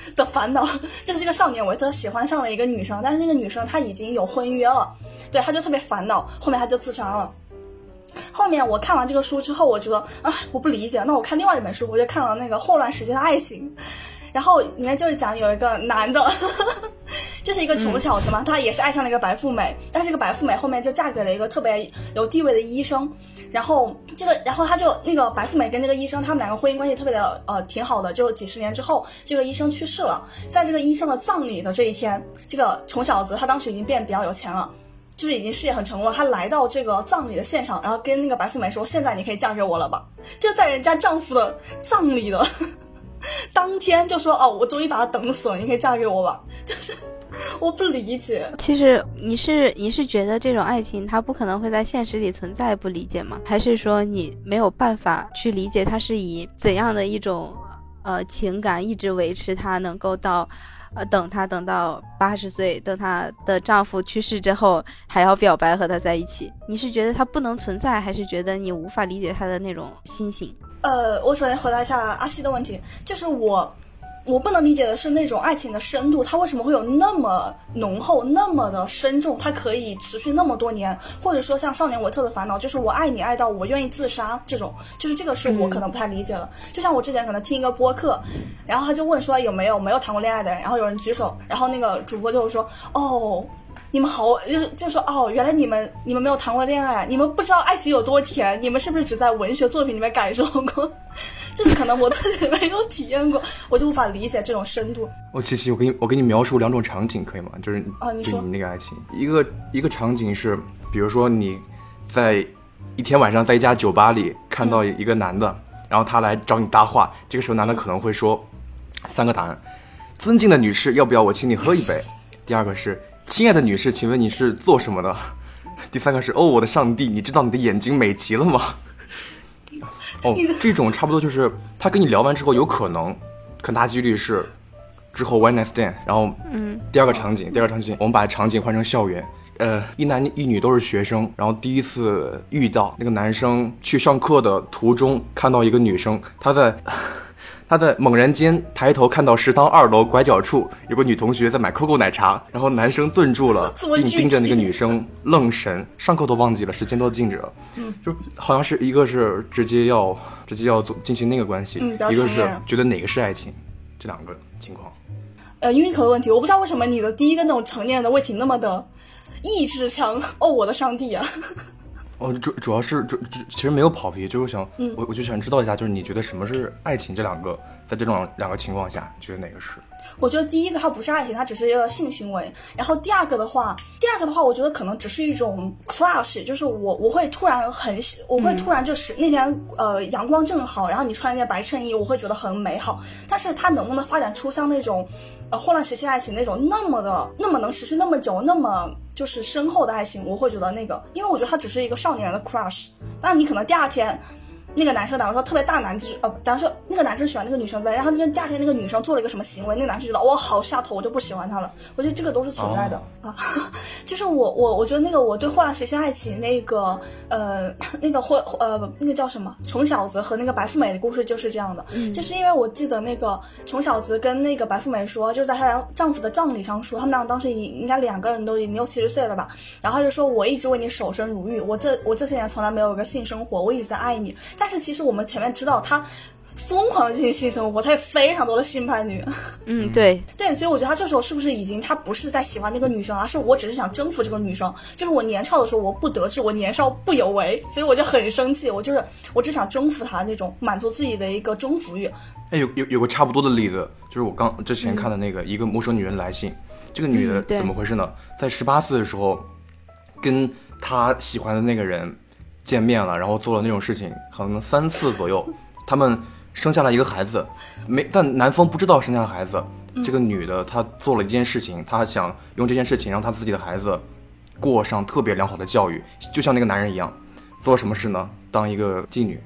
的烦恼就是一个少年维特喜欢上了一个女生，但是那个女生她已经有婚约了，对，他就特别烦恼，后面他就自杀了。后面我看完这个书之后，我觉得啊，我不理解，那我看另外一本书，我就看了那个《霍乱时期的爱情》，然后里面就是讲有一个男的。就是一个穷小子嘛，他也是爱上了一个白富美，但是这个白富美后面就嫁给了一个特别有地位的医生，然后这个，然后他就那个白富美跟这个医生，他们两个婚姻关系特别的呃挺好的，就几十年之后，这个医生去世了，在这个医生的葬礼的这一天，这个穷小子他当时已经变比较有钱了，就是已经事业很成功了，他来到这个葬礼的现场，然后跟那个白富美说：“现在你可以嫁给我了吧？”就在人家丈夫的葬礼的 当天就说：“哦，我终于把他等死了，你可以嫁给我吧？” 就是。我不理解。其实你是你是觉得这种爱情它不可能会在现实里存在，不理解吗？还是说你没有办法去理解它是以怎样的一种呃情感一直维持它能够到呃等她等到八十岁，等她的丈夫去世之后还要表白和他在一起？你是觉得它不能存在，还是觉得你无法理解他的那种心情？呃，我首先回答一下阿西的问题，就是我。我不能理解的是那种爱情的深度，它为什么会有那么浓厚、那么的深重？它可以持续那么多年，或者说像《少年维特的烦恼》，就是我爱你爱到我愿意自杀这种，就是这个是我可能不太理解了。就像我之前可能听一个播客，然后他就问说有没有没有谈过恋爱的人，然后有人举手，然后那个主播就会说哦。你们好，就就说哦，原来你们你们没有谈过恋爱，你们不知道爱情有多甜，你们是不是只在文学作品里面感受过？就是可能我自己 没有体验过，我就无法理解这种深度。哦，琪琪，我给你我给你描述两种场景可以吗？就是啊，你说你那个爱情，一个一个场景是，比如说你在一天晚上在一家酒吧里看到一个男的，然后他来找你搭话，这个时候男的可能会说三个答案：尊敬的女士，要不要我请你喝一杯？第二个是。亲爱的女士，请问你是做什么的？第三个是哦，我的上帝，你知道你的眼睛美极了吗？哦，这种差不多就是他跟你聊完之后，有可能很大几率是之后 one night stand。然后，嗯，第二个场景，第二个场景，我们把场景换成校园，呃，一男一女都是学生，然后第一次遇到那个男生去上课的途中看到一个女生，他在。他在猛然间抬头看到食堂二楼拐角处有个女同学在买 COCO 奶茶，然后男生顿住了，并盯着那个女生愣神，上课都忘记了，时间都静止了，嗯，就好像是一个是直接要直接要做进行那个关系，一个是觉得哪个是爱情，这两个情况。呃，英语口的问题，我不知道为什么你的第一个那种成年人的问题那么的意志强哦，我的上帝啊！哦，主主要是主其实没有跑题，就是想，我我就想知道一下，就是你觉得什么是爱情？这两个在这种两个情况下，你觉得哪个是？我觉得第一个它不是爱情，它只是一个性行为。然后第二个的话，第二个的话，我觉得可能只是一种 crush，就是我我会突然很喜，我会突然就是那天呃阳光正好，然后你穿一件白衬衣，我会觉得很美好。但是它能不能发展出像那种呃混乱时期爱情那种那么的那么能持续那么久那么就是深厚的爱情，我会觉得那个，因为我觉得他只是一个少年人的 crush。但是你可能第二天。那个男生，假如说特别大男子，呃，假如说那个男生喜欢那个女生呗然后那个第二天那个女生做了一个什么行为，那个男生觉得哇好下头，我就不喜欢他了。我觉得这个都是存在的啊。就是我我我觉得那个我对《后来谁先爱情》那个呃 那个或呃那个叫什么穷小子和那个白富美的故事就是这样的，就是因为我记得那个穷小子跟那个白富美说，就是在她丈夫的葬礼上说，他们俩当时已应该两个人都已经六七十岁了吧，然后他就说我一直为你守身如玉，我这我这些年从来没有一个性生活，我一直在爱你。但是其实我们前面知道，他疯狂的进行性生活，他有非常多的性伴侣。嗯，对，对，所以我觉得他这时候是不是已经他不是在喜欢那个女生，而是我只是想征服这个女生。就是我年少的时候我不得志，我年少不有为，所以我就很生气，我就是 我只想征服她那种满足自己的一个征服欲。哎，有有有个差不多的例子，就是我刚之前看的那个一个陌生女人来信，这个女的怎么回事呢？在十八岁的时候，跟她喜欢的那个人见面了，然后做了那种事情，可能三次左右，他们生下了一个孩子，没，但男方不知道生下孩子。这个女的她做了一件事情，她想用这件事情让她自己的孩子过上特别良好的教育，就像那个男人一样，做了什么事呢？当一个妓女。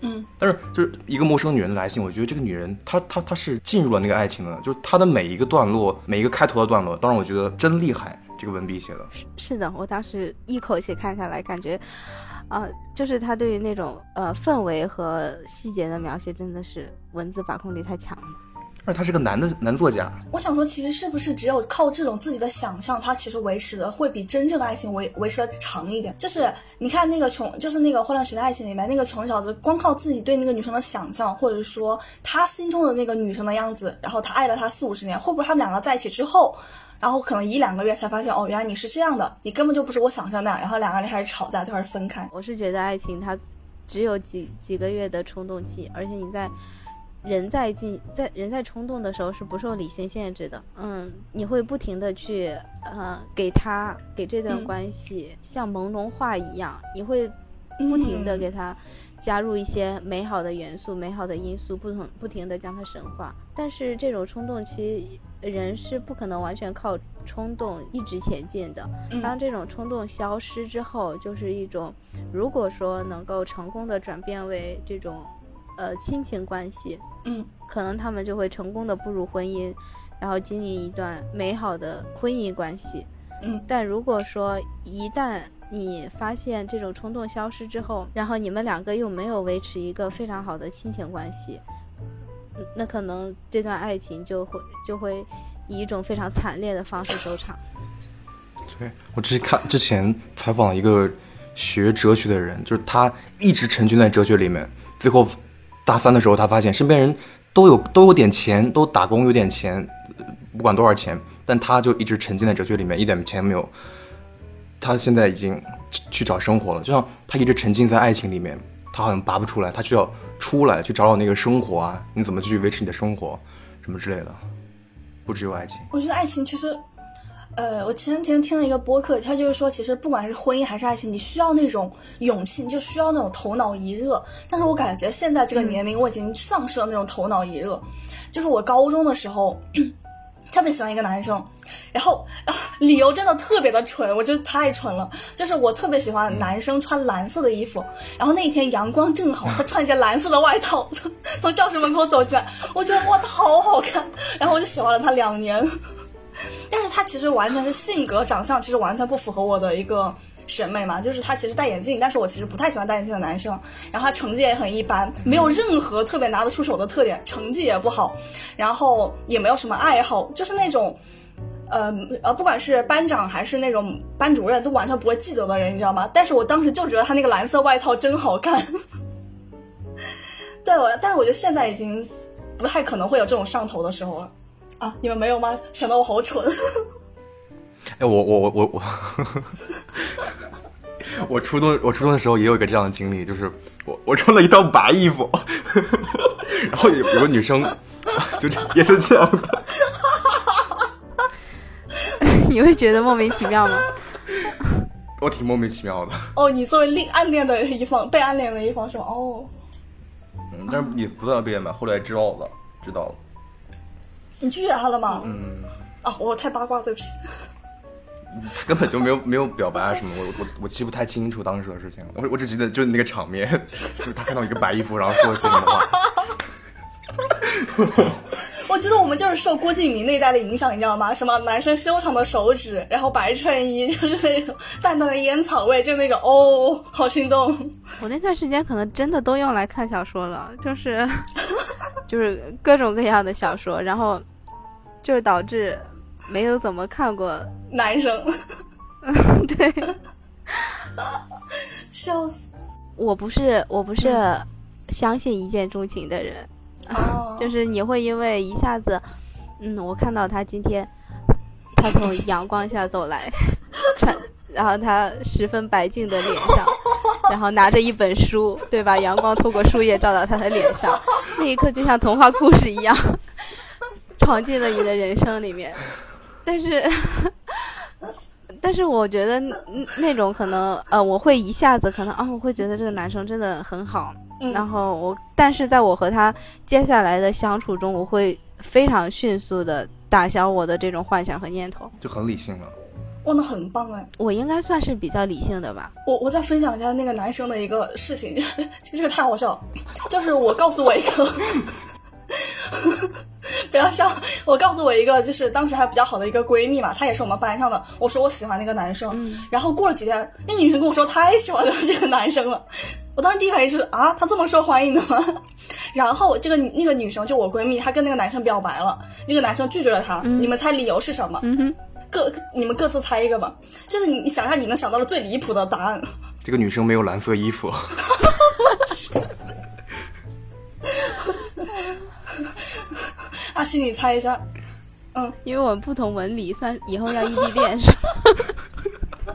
嗯，但是就是一个陌生女人的来信，我觉得这个女人她她她是进入了那个爱情的，就是她的每一个段落，每一个开头的段落，都让我觉得真厉害。这个文笔写的，是的，我当时一口气看下来，感觉，啊、就是他对于那种呃氛围和细节的描写，真的是文字把控力太强了。而且他是个男的男作家，我想说，其实是不是只有靠这种自己的想象，他其实维持的会比真正的爱情维维持的长一点？就是你看那个穷，就是那个《混乱时代爱情》里面那个穷小子，光靠自己对那个女生的想象，或者说他心中的那个女生的样子，然后他爱了她四五十年，会不会他们两个在一起之后，然后可能一两个月才发现，哦，原来你是这样的，你根本就不是我想象那样，然后两个人开始吵架，就开始分开。我是觉得爱情它只有几几个月的冲动期，而且你在人在进在人在冲动的时候是不受理性限制的。嗯，你会不停的去呃给他给这段嗯关系像朦胧画一样，你会不停的嗯给他加入一些美好的元素、美好的因素，不同不停的将它神化。但是这种冲动期，人是不可能完全靠冲动一直前进的。嗯当这种冲动消失之后，就是一种，如果说能够成功的转变为这种，呃，亲情关系，嗯可能他们就会成功的步入婚姻，然后经营一段美好的婚姻关系。嗯但如果说一旦你发现这种冲动消失之后，然后你们两个又没有维持一个非常好的亲情关系，嗯那可能这段爱情就会就会以一种非常惨烈的方式收场。对我之前看之前采访了一个学哲学的人，就是他一直沉浸在哲学里面，最后大三的时候，他发现身边人都有都有点钱，都打工有点钱，不管多少钱，但他就一直沉浸在哲学里面，一点钱没有。他现在已经去去找生活了，就像他一直沉浸在爱情里面，他好像拔不出来，他需要出来去找找那个生活啊，你怎么去维持你的生活，什么之类的，不只有爱情。我觉得爱情其实，呃，我前几天听了一个播客，他就是说，其实不管是婚姻还是爱情，你需要那种勇气，你就需要那种头脑一热。但是我感觉现在这个年龄，我已经丧失了那种头脑一热。就是我高中的时候。特别喜欢一个男生，然后、啊、理由真的特别的蠢，我真的太蠢了。就是我特别喜欢男生穿蓝色的衣服，然后那一天阳光正好，他穿一件蓝色的外套 从教室门口走进来，我觉得哇，他好好看，然后我就喜欢了他两年。但是他其实完全是性格、长相，其实完全不符合我的一个审美嘛。就是他其实戴眼镜，但是我其实不太喜欢戴眼镜的男生。然后他成绩也很一般，没有任何特别拿得出手的特点，成绩也不好，然后也没有什么爱好，就是那种。呃呃，不管是班长还是那种班主任，都完全不会记得的人，你知道吗？但是我当时就觉得他那个蓝色外套真好看。对，我，但是我觉得现在已经不太可能会有这种上头的时候了。啊，你们没有吗？显得我好蠢。哎，我我我我我，我 初中我初中的时候也有一个这样的经历，就是我我穿了一套白衣服，然后有有个女生 就这也是这样的，你会觉得莫名其妙吗？我挺莫名其妙的，哦，你作为另暗恋的一方，被暗恋的一方是吗？哦，嗯，但是也不算被瞒，后来知道了，知道了，你拒绝他了吗？嗯，啊，我太八卦，对不起。根本就没有没有表白啊什么，我我我记不太清楚当时的事情，我我只记得就是那个场面，就是他看到一个白衣服，然后说了些什么话。我觉得我们就是受郭敬明那一代的影响，你知道吗？什么男生修长的手指，然后白衬衣，就是那种淡淡的烟草味，就那种哦，好心动。我那段时间可能真的都用来看小说了，就是 就是各种各样的小说，然后就是导致没有怎么看过。男生，对，笑死。我不是我不是相信一见钟情的人，哦，就是你会因为一下子，嗯，我看到他今天，他从阳光下走来，穿，然后他十分白净的脸上，然后拿着一本书，对吧？阳光透过树叶照到他的脸上，那一刻就像童话故事一样，闯进了你的人生里面。但是，但是我觉得那那种可能，呃，我会一下子可能啊，我会觉得这个男生真的很好，嗯然后我，但是在我和他接下来的相处中，我会非常迅速的打消我的这种幻想和念头。就很理性了。哇，那很棒哎！我应该算是比较理性的吧。我我再分享一下那个男生的一个事情，就是这个太好笑了，就是我告诉我一个，不要笑，我告诉我一个，就是当时还比较好的一个闺蜜嘛，她也是我们班上的，我说我喜欢那个男生，然后过了几天，那个女生跟我说她也喜欢这个男生了，我当时第一反应是啊，他这么受欢迎的吗？然后这个那个女生就我闺蜜，她跟那个男生表白了，那个男生拒绝了她，你们猜理由是什么？嗯，各你们各自猜一个吧，就是你你想一下你能想到的最离谱的答案。这个女生没有蓝色衣服，阿 西，你猜一下。嗯因为我们不同文理，算以后要异地恋是吗？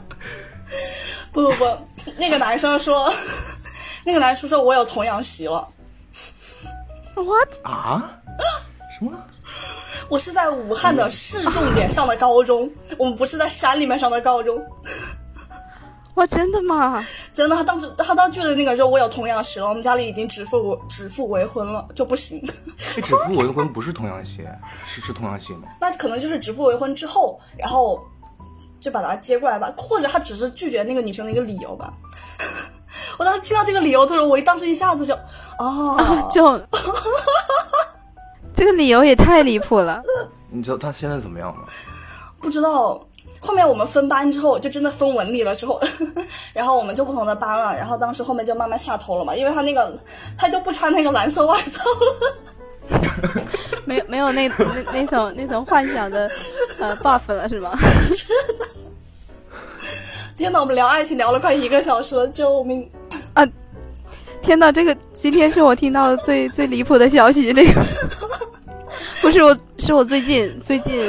不不不，那个男生说，那个男生说我有童养媳了，What？啊？什么？我是在武汉的市重点上的高中，我们不是在山里面上的高中。哇，真的吗？真的，他当时他当拒的那个时候，我有童养媳了，我们家里已经指腹为指腹为婚了，就不行。这指腹为婚不是童养媳，是是童养媳吗？那可能就是指腹为婚之后，然后就把他接过来吧，或者他只是拒绝那个女生的一个理由吧。我当时听到这个理由的时候，我当时一下子就啊，就这个理由也太离谱了。你知道他现在怎么样吗？不知道。后面我们分班之后，就真的分文理了之后，然后我们就不同的班了。然后当时后面就慢慢下头了嘛，因为他那个他就不穿那个蓝色外套了。没有没有那那那种那种幻想的呃 buff 了是吗？天呐，我们聊爱情聊了快一个小时了，救命！天呐，这个今天是我听到的最最离谱的消息，这个不是我是我最近最近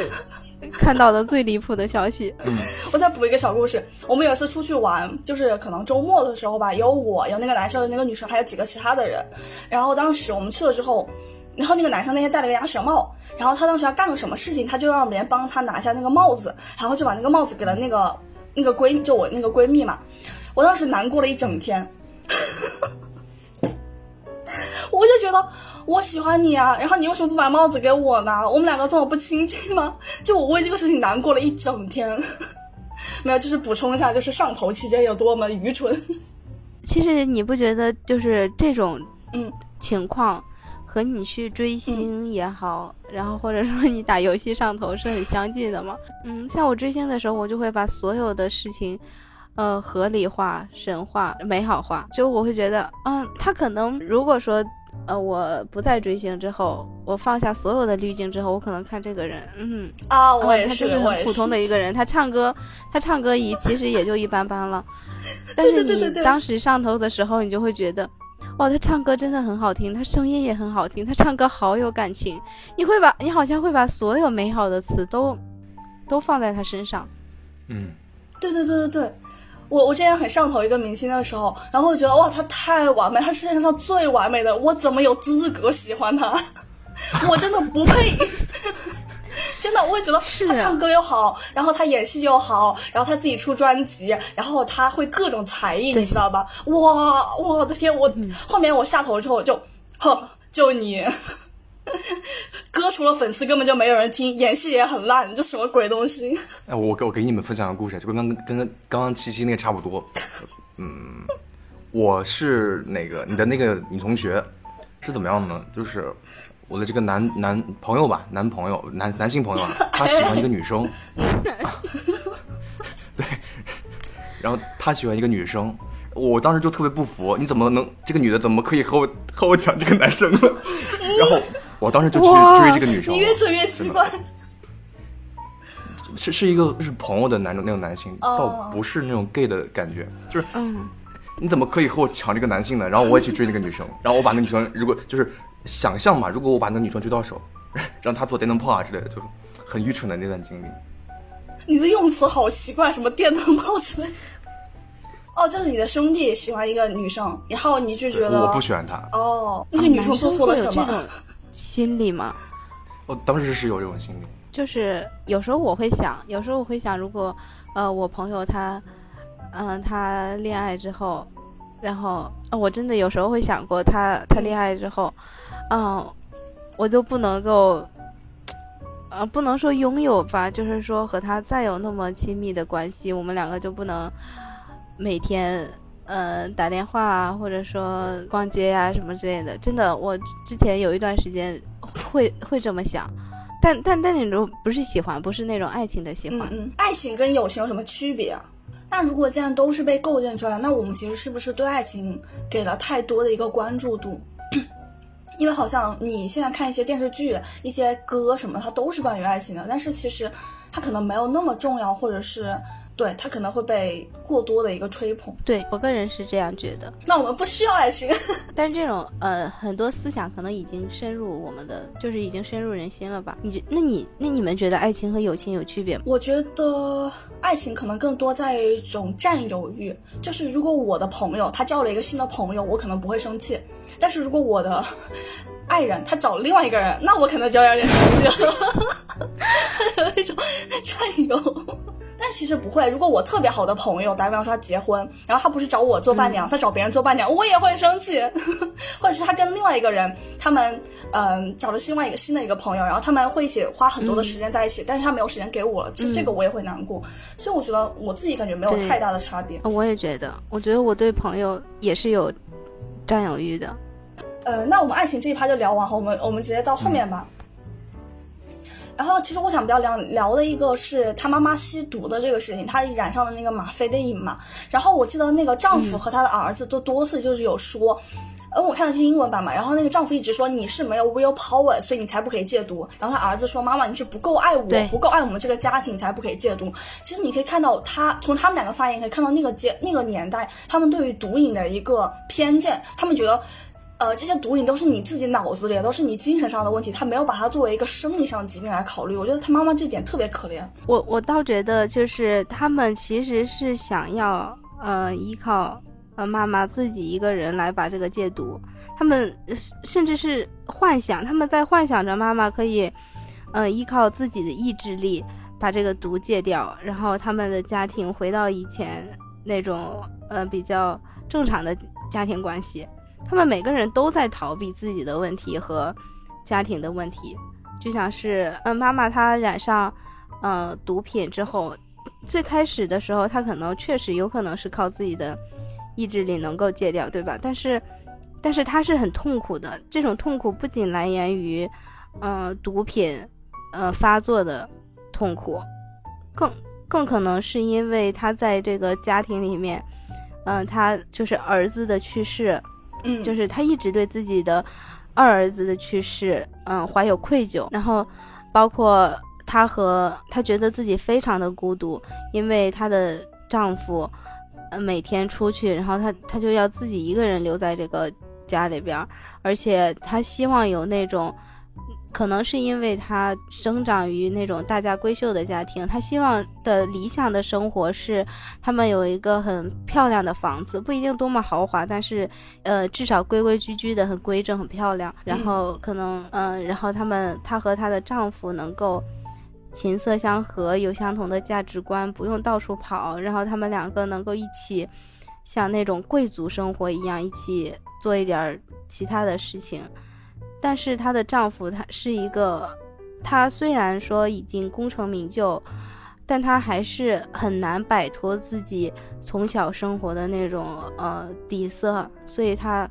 看到的最离谱的消息。我再补一个小故事。我们有一次出去玩，就是可能周末的时候吧，有我，有那个男生，有那个女生，还有几个其他的人。然后当时我们去了之后，然后那个男生那天戴了个鸭舌帽，然后他当时要干个什么事情，他就让别人帮他拿下那个帽子，然后就把那个帽子给了那个那个闺，就我那个闺蜜嘛。我当时难过了一整天，我就觉得。我喜欢你啊，然后你为什么不把帽子给我呢？我们两个这么不亲近吗？就我为这个事情难过了一整天。没有，就是补充一下，就是上头期间有多么愚蠢。其实你不觉得就是这种嗯情况和你去追星也好，然后或者说你打游戏上头是很相近的吗？嗯，像我追星的时候，我就会把所有的事情。呃，合理化、神话、美好化，就我会觉得，嗯，他可能如果说，呃，我不再追星之后，我放下所有的滤镜之后，我可能看这个人，嗯，啊，我也他是，就是很普通的一个人，他唱歌，他唱歌也其实也就一般般了，但是你当时上头的时候，你就会觉得，哇，他唱歌真的很好听，他声音也很好听，他唱歌好有感情，你会把你好像会把所有美好的词都都放在他身上，嗯，对对对对对。我我之前很上头一个明星的时候，然后我觉得哇，他太完美，他是世界上最完美的，我怎么有资格喜欢他？我真的不配。真的，我会觉得他唱歌又好，然后他演戏又好，然后他自己出专辑，然后他会各种才艺，你知道吧？哇，我的天，我、后面我下头之后就，哼，就你。歌除了粉丝根本就没有人听，演戏也很烂，这什么鬼东西？哎，我给我给你们分享个故事，就跟刚跟刚刚七七那个差不多。嗯，我是那个你的那个女同学是怎么样呢？就是我的这个男男朋友吧，男朋友男男性朋友啊，他喜欢一个女生，对，然后他喜欢一个女生，我当时就特别不服，你怎么能这个女的怎么可以和我和我抢这个男生呢？然后我当时就去哇追这个女生，你越说越奇怪。是是一个是朋友的男那种男性，哦倒不是那种 gay 的感觉，就是嗯，你怎么可以和我抢这个男性呢？然后我也去追那个女生，然后我把那女生如果就是想象嘛，如果我把那女生追到手，让她做电灯泡啊之类的，就很愚蠢的那段经历。你的用词好奇怪，什么电灯泡之类。哦，就是你的兄弟喜欢一个女生，然后你就觉得我不喜欢她。哦，那个女生做错了什么？心理吗？我当时是有这种心理。就是有时候我会想，有时候我会想，如果呃我朋友他，嗯、他恋爱之后，然后、呃我真的有时候会想过他他恋爱之后，嗯、我就不能够，呃不能说拥有吧，就是说和他再有那么亲密的关系，我们两个就不能每天。呃，打电话啊，或者说逛街呀、什么之类的，真的，我之前有一段时间会会这么想，但但但那种不是喜欢，不是那种爱情的喜欢。嗯嗯，爱情跟友情有什么区别啊？那如果既然都是被构建出来，那我们其实是不是对爱情给了太多的一个关注度？因为好像你现在看一些电视剧、一些歌什么，它都是关于爱情的，但是其实它可能没有那么重要，或者是对他可能会被过多的一个吹捧。对我个人是这样觉得，那我们不需要爱情。但是这种呃很多思想可能已经深入我们的，就是已经深入人心了吧？你觉那你那你们觉得爱情和友情有区别吗？我觉得爱情可能更多在于一种占有欲，就是如果我的朋友他交了一个新的朋友，我可能不会生气，但是如果我的爱人他找了另外一个人，那我可能就要有点生气了，有一种占有。但其实不会，如果我特别好的朋友，打比方说他结婚，然后他不是找我做伴娘，他找别人做伴娘，我也会生气。或者是他跟另外一个人，他们嗯、找了另外一个新的一个朋友，然后他们会一起花很多的时间在一起，但是他没有时间给我了，其实这个我也会难过。所以我觉得我自己感觉没有太大的差别。呃我也觉得，我觉得我对朋友也是有占有欲的。呃，那我们爱情这一趴就聊完后，我们我们直接到后面吧。然后，其实我想比较聊聊的一个是她妈妈吸毒的这个事情，她染上了那个吗啡的瘾嘛。然后我记得那个丈夫和他的儿子都多次就是有说，嗯，我看的是英文版嘛，然后那个丈夫一直说你是没有 will power，所以你才不可以戒毒。然后他儿子说妈妈你是不够爱我，不够爱我们这个家庭，才不可以戒毒。其实你可以看到他从他们两个发言可以看到那个阶那个年代他们对于毒瘾的一个偏见，他们觉得。呃，这些毒瘾都是你自己脑子里，都是你精神上的问题，他没有把它作为一个生理上的疾病来考虑。我觉得他妈妈这点特别可怜。我我倒觉得就是他们其实是想要呃依靠呃妈妈自己一个人来把这个戒毒，他们甚至是幻想，他们在幻想着妈妈可以呃依靠自己的意志力把这个毒戒掉，然后他们的家庭回到以前那种呃比较正常的家庭关系。他们每个人都在逃避自己的问题和家庭的问题，就像是嗯妈妈她染上呃毒品之后，最开始的时候她可能确实有可能是靠自己的意志力能够戒掉，对吧？但是但是她是很痛苦的，这种痛苦不仅来源于呃毒品呃发作的痛苦，更更可能是因为她在这个家庭里面，嗯、她就是儿子的去世。嗯，就是他一直对自己的二儿子的去世，嗯，怀有愧疚，然后包括她和她觉得自己非常的孤独，因为她的丈夫，呃，每天出去，然后她她就要自己一个人留在这个家里边，而且她希望有那种。可能是因为她生长于那种大家闺秀的家庭，她希望的理想的生活是他们有一个很漂亮的房子，不一定多么豪华，但是呃，至少规规矩矩的，很规整，很漂亮。然后可能嗯、呃然后他们她和她的丈夫能够琴瑟相合，有相同的价值观，不用到处跑，然后他们两个能够一起像那种贵族生活一样，一起做一点儿其他的事情。但是她的丈夫他是一个，他虽然说已经功成名就，但他还是很难摆脱自己从小生活的那种呃底色，所以他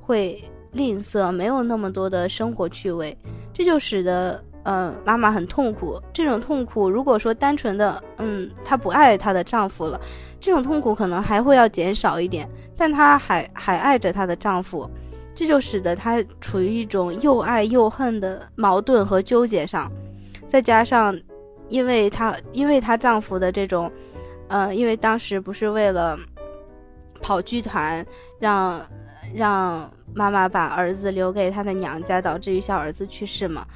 会吝啬，没有那么多的生活趣味，这就使得呃妈妈很痛苦。这种痛苦，如果说单纯的嗯她不爱她的丈夫了，这种痛苦可能还会要减少一点，但她还还爱着她的丈夫。这就使得她处于一种又爱又恨的矛盾和纠结上，再加上，因为她因为她丈夫的这种，呃，因为当时不是为了跑剧团，让让妈妈把儿子留给她的娘家，导致于小儿子去世嘛。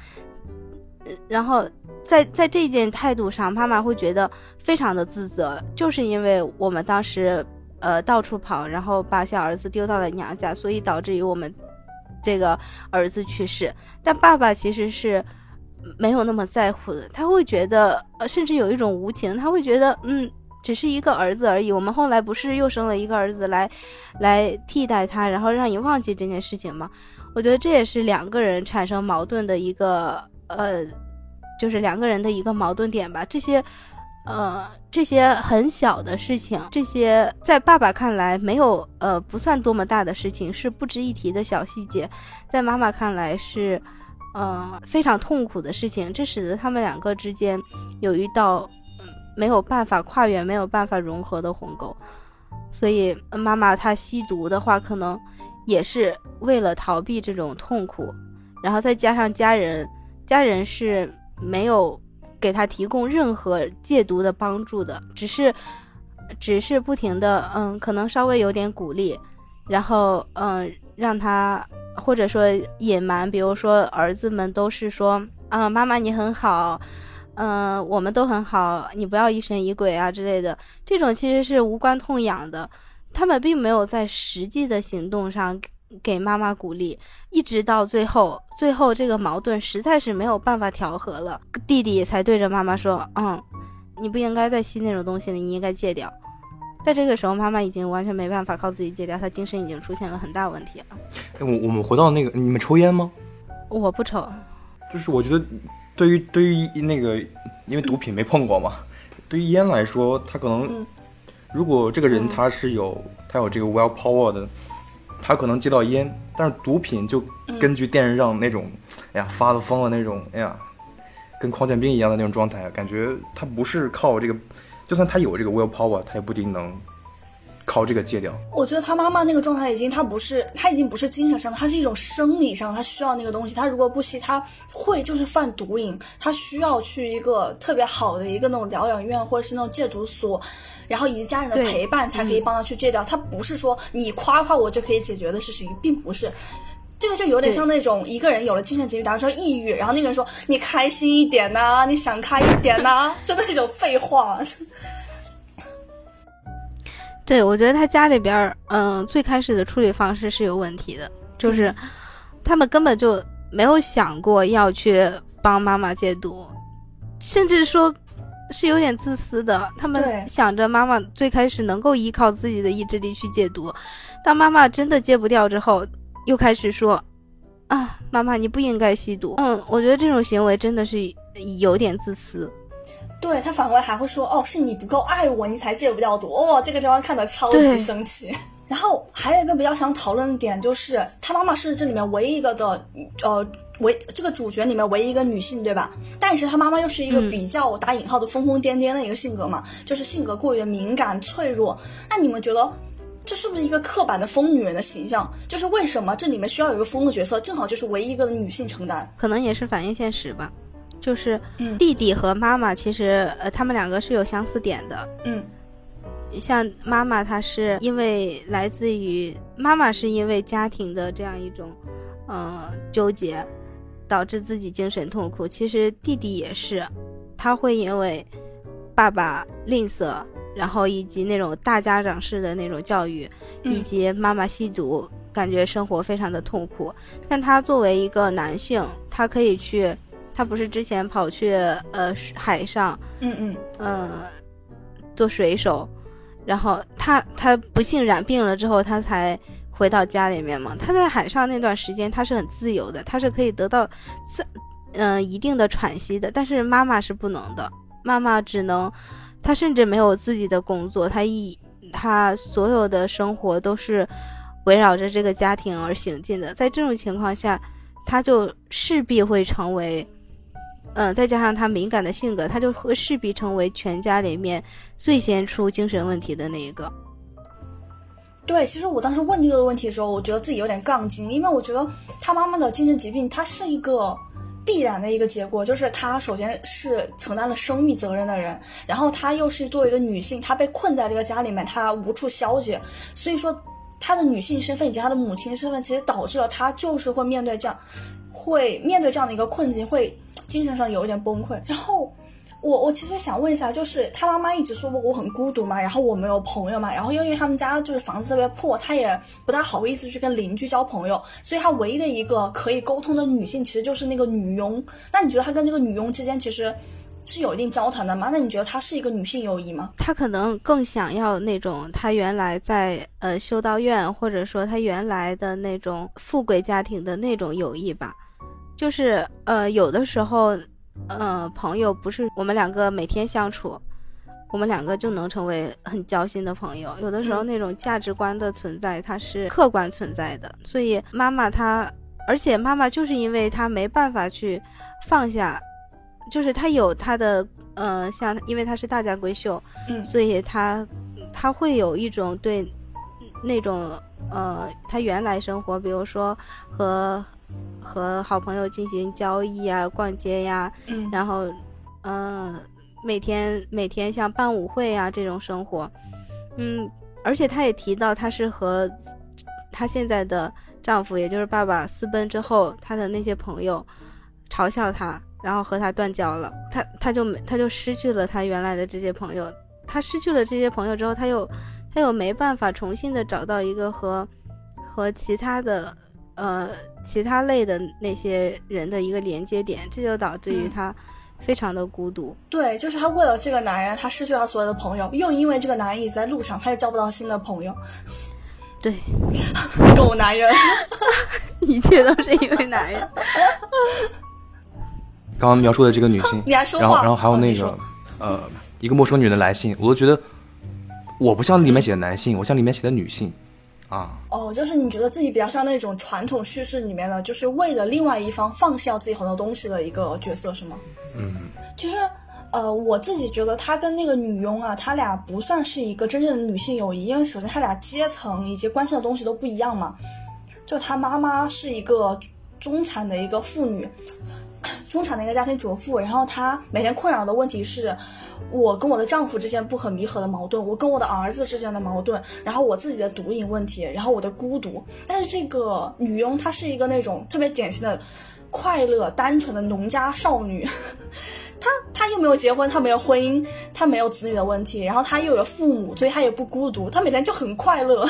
然后在在这件态度上，妈妈会觉得非常的自责，就是因为我们当时呃到处跑，然后把小儿子丢到了娘家，所以导致于我们这个儿子去世。但爸爸其实是没有那么在乎的，他会觉得甚至有一种无情，他会觉得嗯只是一个儿子而已。我们后来不是又生了一个儿子来来替代他，然后让你忘记这件事情吗？我觉得这也是两个人产生矛盾的一个。呃，就是两个人的一个矛盾点吧。这些，呃，这些很小的事情，这些在爸爸看来没有，呃，不算多么大的事情，是不值一提的小细节，在妈妈看来是，呃，非常痛苦的事情。这使得他们两个之间有一道没有办法跨越、没有办法融合的鸿沟。所以，妈妈她吸毒的话，可能也是为了逃避这种痛苦，然后再加上家人。家人是没有给他提供任何戒毒的帮助的，只是，只是不停的，嗯，可能稍微有点鼓励，然后，嗯，让他或者说隐瞒，比如说儿子们都是说，啊，妈妈你很好，嗯，我们都很好，你不要疑神疑鬼啊之类的，这种其实是无关痛痒的，他们并没有在实际的行动上。给妈妈鼓励，一直到最后，最后这个矛盾实在是没有办法调和了，弟弟才对着妈妈说：“嗯，你不应该再吸那种东西了，你应该戒掉。”在这个时候，妈妈已经完全没办法靠自己戒掉，她精神已经出现了很大问题了。我我们回到那个，你们抽烟吗？我不抽。就是我觉得，对于对于那个，因为毒品没碰过嘛，对于烟来说，他可能，如果这个人他是有他有这个 will power 的。他可能戒到烟，但是毒品就根据电视上那种，哎呀发了疯了那种，哎呀，跟狂犬病一样的那种状态，感觉他不是靠这个，就算他有这个 will power，他也不一定能。靠这个戒掉，我觉得他妈妈那个状态已经，他不是，他已经不是精神上的，他是一种生理上，他需要那个东西。他如果不吸，他会就是犯毒瘾，他需要去一个特别好的一个那种疗养院或者是那种戒毒所，然后以及家人的陪伴才可以帮他去戒掉。他不是说你夸夸我就可以解决的事情，并不是。这个就有点像那种一个人有了精神疾病，比方说抑郁，然后那个人说你开心一点呐，你想开一点呐，就那种废话。对，我觉得他家里边儿，嗯，最开始的处理方式是有问题的，就是他们根本就没有想过要去帮妈妈戒毒，甚至说是有点自私的。他们想着妈妈最开始能够依靠自己的意志力去戒毒，当妈妈真的戒不掉之后，又开始说：“啊，妈妈你不应该吸毒。”嗯，我觉得这种行为真的是有点自私。对他反过来还会说，哦，是你不够爱我，你才戒不掉毒。哇，这个地方看的超级生气。然后还有一个比较想讨论的点，就是他妈妈是这里面唯一一个的，呃，唯这个主角里面唯一一个女性，对吧？但是他妈妈又是一个比较打引号的疯疯癫癫的一个性格嘛，就是性格过于的敏感脆弱。那你们觉得这是不是一个刻板的疯女人的形象？就是为什么这里面需要有一个疯的角色，正好就是唯一一个的女性承担？可能也是反映现实吧。就是弟弟和妈妈，其实呃，他们两个是有相似点的。嗯，像妈妈，她是因为来自于妈妈是因为家庭的这样一种，嗯，纠结，导致自己精神痛苦。其实弟弟也是，他会因为爸爸吝啬，然后以及那种大家长式的那种教育，以及妈妈吸毒，感觉生活非常的痛苦。但他作为一个男性，他可以去。他不是之前跑去呃海上，嗯嗯嗯，做水手，然后他他不幸染病了之后，他才回到家里面嘛。他在海上那段时间，他是很自由的，他是可以得到自嗯一定的喘息的。但是妈妈是不能的，妈妈只能，她甚至没有自己的工作，她一她所有的生活都是围绕着这个家庭而行进的。在这种情况下，他就势必会成为。嗯，再加上他敏感的性格，他就会势必成为全家里面最先出精神问题的那一个。对，其实我当时问这个问题的时候，我觉得自己有点杠精，因为我觉得他妈妈的精神疾病，他是一个必然的一个结果，就是他首先是承担了生育责任的人，然后他又是作为一个女性，她被困在这个家里面，她无处消解，所以说她的女性身份以及她的母亲身份，其实导致了她就是会面对这样，会面对这样的一个困境，会精神上有一点崩溃，然后。我我其实想问一下，就是他妈妈一直说我我很孤独嘛，然后我没有朋友嘛，然后因为他们家就是房子特别破，他也不大好意思去跟邻居交朋友，所以他唯一的一个可以沟通的女性其实就是那个女佣。那你觉得他跟这个女佣之间其实是有一定交谈的吗？那你觉得他是一个女性友谊吗？他可能更想要那种他原来在呃修道院或者说他原来的那种富贵家庭的那种友谊吧，就是呃有的时候。呃，朋友不是我们两个每天相处，我们两个就能成为很交心的朋友。有的时候那种价值观的存在，它是客观存在的。所以妈妈她，而且妈妈就是因为她没办法去放下，就是她有她的，嗯，像因为她是大家闺秀，嗯，所以她她会有一种对那种，呃，她原来生活，比如说和。和好朋友进行交易啊，逛街呀，嗯，然后，嗯，每天每天像办舞会啊这种生活，嗯，而且她也提到，她是和她现在的丈夫，也就是爸爸私奔之后，她的那些朋友嘲笑她，然后和她断交了，她她就没她就失去了她原来的这些朋友，她失去了这些朋友之后，她又她又没办法重新的找到一个和和其他的。呃，其他类的那些人的一个连接点，这就导致于他非常的孤独。对，就是他为了这个男人，他失去了所有的朋友，又因为这个男人一直在路上，他又交不到新的朋友。对，狗男人，一切都是因为男人。刚刚描述的这个女性，你还说然后然后还有那个呃，一个陌生女的来信，我都觉得我不像里面写的男性，我像里面写的女性。啊哦，就是你觉得自己比较像那种传统叙事里面的，就是为了另外一方放下自己很多东西的一个角色，是吗？嗯，其实，呃，我自己觉得他跟那个女佣啊，他俩不算是一个真正的女性友谊，因为首先他俩阶层以及关系的东西都不一样嘛。就他妈妈是一个中产的一个妇女，中产的一个家庭主妇，然后她每天困扰的问题是。我跟我的丈夫之间不可弥合的矛盾，我跟我的儿子之间的矛盾，然后我自己的毒瘾问题，然后我的孤独。但是这个女佣她是一个那种特别典型的快乐、单纯的农家少女，她她又没有结婚，她没有婚姻，她没有子女的问题，然后她又有父母，所以她也不孤独，她每天就很快乐。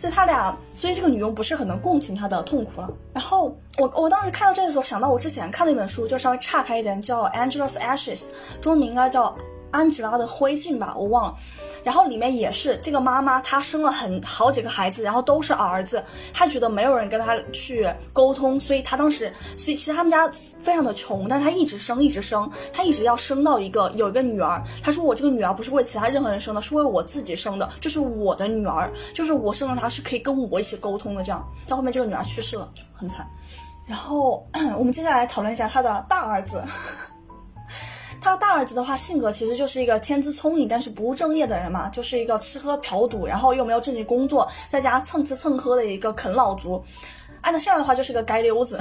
所以他俩，所以这个女佣不是很能共情他的痛苦了。然后我我当时看到这里的时候，想到我之前看的一本书，就稍微岔开一点，叫《Angela's Ashes》，中文名应该叫。安吉拉的灰烬吧，我忘了。然后里面也是这个妈妈，她生了很好几个孩子，然后都是儿子。她觉得没有人跟她去沟通，所以她当时，所以其实他们家非常的穷，但她一直生，一直生，她一直要生到一个有一个女儿。她说我这个女儿不是为其他任何人生的，是为我自己生的，就是我的女儿，就是我生了她是可以跟我一起沟通的。这样，到后面这个女儿去世了，很惨。然后我们接下来讨论一下她的大儿子。他大儿子的话，性格其实就是一个天资聪颖，但是不务正业的人嘛，就是一个吃喝嫖赌，然后又没有正经工作，在家蹭吃蹭喝的一个啃老族。按照现在的话，就是个街溜子。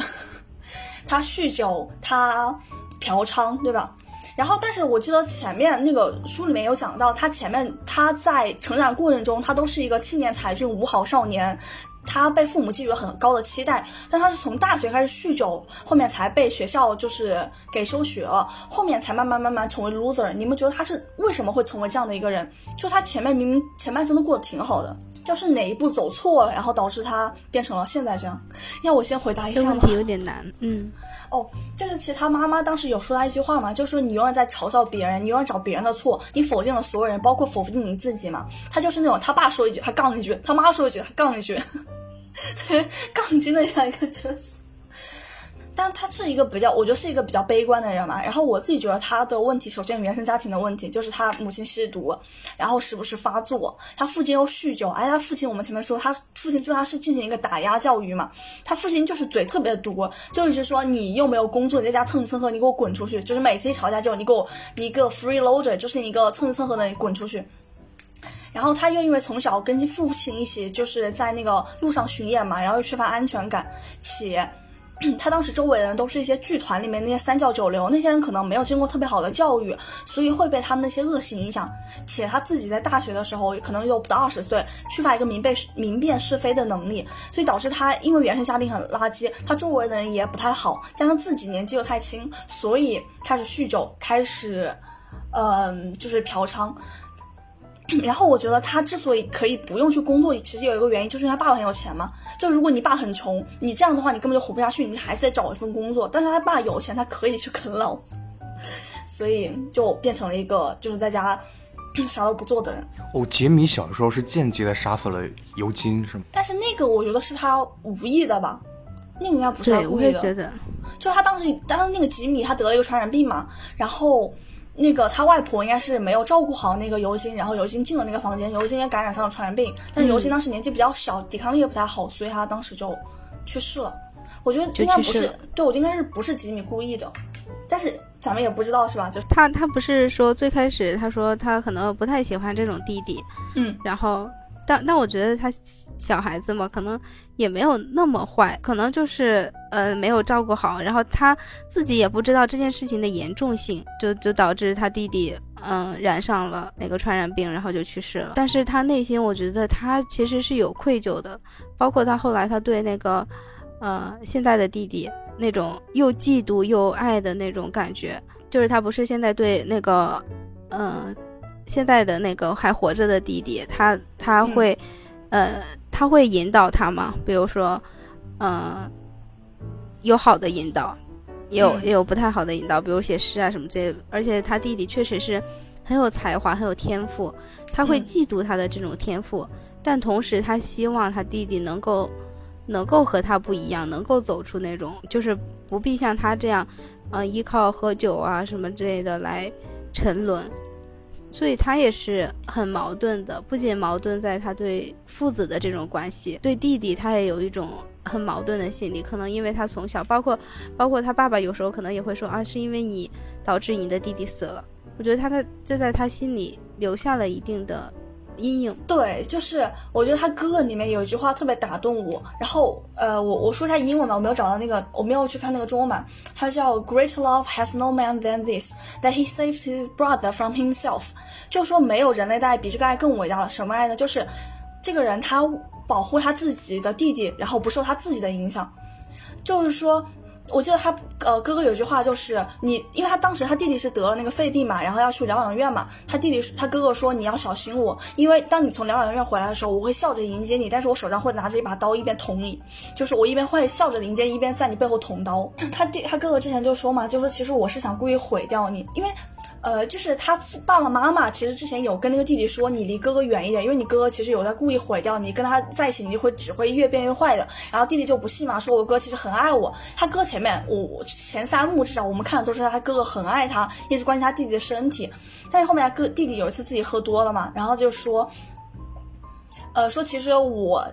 他酗酒，他嫖娼，对吧？然后，但是我记得前面那个书里面有讲到，他前面他在成长过程中，他都是一个青年才俊、五好少年。他被父母寄予了很高的期待，但他是从大学开始酗酒，后面才被学校就是给休学了，后面才慢慢慢慢成为 loser。你们觉得他是为什么会成为这样的一个人？就他前面明明前半生都过得挺好的，就是哪一步走错了，然后导致他变成了现在这样？要我先回答一下吗？这问题有点难。嗯，哦，就是其实他妈妈当时有说他一句话嘛，就说你永远在嘲笑别人，你永远找别人的错，你否定了所有人，包括否定你自己嘛。他就是那种他爸说一句他杠一句，他妈说一句他杠一句。对，杠精的这样一个角色，但他是一个比较，我觉得是一个比较悲观的人嘛。然后我自己觉得他的问题，首先原生家庭的问题，就是他母亲吸毒，然后时不时发作，他父亲又酗酒。哎，他父亲我们前面说，他父亲对他是进行一个打压教育嘛。他父亲就是嘴特别毒，就一直说你又没有工作，你在家蹭吃蹭喝，你给我滚出去。就是每次一吵架就你给我你一个 freeloader，就是一个蹭吃蹭喝的，你滚出去。然后他又因为从小跟父亲一起就是在那个路上巡演嘛，然后又缺乏安全感，且 他当时周围的人都是一些剧团里面那些三教九流，那些人可能没有经过特别好的教育，所以会被他们那些恶习影响。且他自己在大学的时候可能又不到二十岁，缺乏一个明辨明辨是非的能力，所以导致他因为原生家庭很垃圾，他周围的人也不太好，加上自己年纪又太轻，所以开始酗酒，开始，嗯，就是嫖娼。然后我觉得他之所以可以不用去工作，其实有一个原因，就是因为他爸爸很有钱嘛。就如果你爸很穷，你这样的话你根本就活不下去，你还是得找一份工作。但是他爸有钱，他可以去啃老，所以就变成了一个就是在家 啥都不做的人。哦，杰米小时候是间接的杀死了尤金，是吗？但是那个我觉得是他无意的吧，那个应该不是他故意的。我也觉得，就是他当时当时那个吉米他得了一个传染病嘛，然后。那个他外婆应该是没有照顾好那个尤金，然后尤金进了那个房间，尤金也感染上了传染病。但是尤金当时年纪比较小，抵抗力也不太好，所以他当时就去世了。我觉得应该不是，对我应该是不是吉米故意的，但是咱们也不知道是吧？就他他不是说最开始他说他可能不太喜欢这种弟弟，嗯，然后。但但我觉得他小孩子嘛，可能也没有那么坏，可能就是呃没有照顾好，然后他自己也不知道这件事情的严重性，就就导致他弟弟嗯染上了那个传染病，然后就去世了。但是他内心我觉得他其实是有愧疚的，包括他后来他对那个呃现在的弟弟那种又嫉妒又爱的那种感觉，就是他不是现在对那个嗯。现在的那个还活着的弟弟，他他会，呃，他会引导他吗？比如说，嗯，有好的引导，也有也有不太好的引导，比如写诗啊什么这些。而且他弟弟确实是很有才华，很有天赋。他会嫉妒他的这种天赋，但同时他希望他弟弟能够能够和他不一样，能够走出那种就是不必像他这样，呃，依靠喝酒啊什么之类的来沉沦。所以他也是很矛盾的，不仅矛盾在他对父子的这种关系，对弟弟他也有一种很矛盾的心理。可能因为他从小，包括包括他爸爸有时候可能也会说啊，是因为你导致你的弟弟死了。我觉得他在这在他心里留下了一定的。阴影对，就是我觉得他哥哥里面有一句话特别打动我。然后呃，我我说一下英文吧，我没有找到那个，我没有去看那个中文版。它叫 Great love has no man than this that he saves his brother from himself。就说没有人类的爱比这个爱更伟大了。什么爱呢？就是这个人他保护他自己的弟弟，然后不受他自己的影响。就是说。我记得他呃哥哥有句话就是你，因为他当时他弟弟是得了那个肺病嘛，然后要去疗养院嘛。他弟弟他哥哥说你要小心我，因为当你从疗养院回来的时候，我会笑着迎接你，但是我手上会拿着一把刀，一边捅你，就是我一边会笑着迎接，一边在你背后捅刀。他弟他哥哥之前就说嘛，就说其实我是想故意毁掉你，因为。呃，就是他爸爸妈妈其实之前有跟那个弟弟说，你离哥哥远一点，因为你哥哥其实有在故意毁掉你，跟他在一起你就会只会越变越坏的。然后弟弟就不信嘛，说我哥其实很爱我。他哥前面我前三幕至少我们看的都是他哥哥很爱他，一直关心他弟弟的身体。但是后面他哥弟弟有一次自己喝多了嘛，然后就说，呃，说其实我。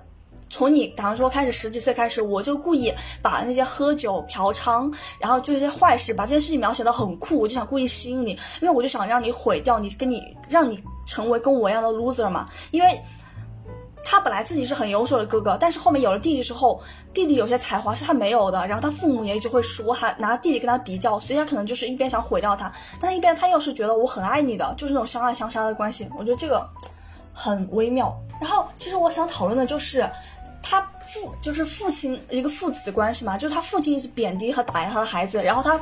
从你，比方说开始十几岁开始，我就故意把那些喝酒、嫖娼，然后做一些坏事，把这件事情描写的很酷，我就想故意吸引你，因为我就想让你毁掉你，跟你让你成为跟我一样的 loser 嘛。因为他本来自己是很优秀的哥哥，但是后面有了弟弟之后，弟弟有些才华是他没有的，然后他父母也一直会说他，拿弟弟跟他比较，所以他可能就是一边想毁掉他，但一边他又是觉得我很爱你的，就是那种相爱相杀的关系。我觉得这个很微妙。然后其实我想讨论的就是。他父就是父亲一个父子关系嘛，就是他父亲一直贬低和打压他的孩子，然后他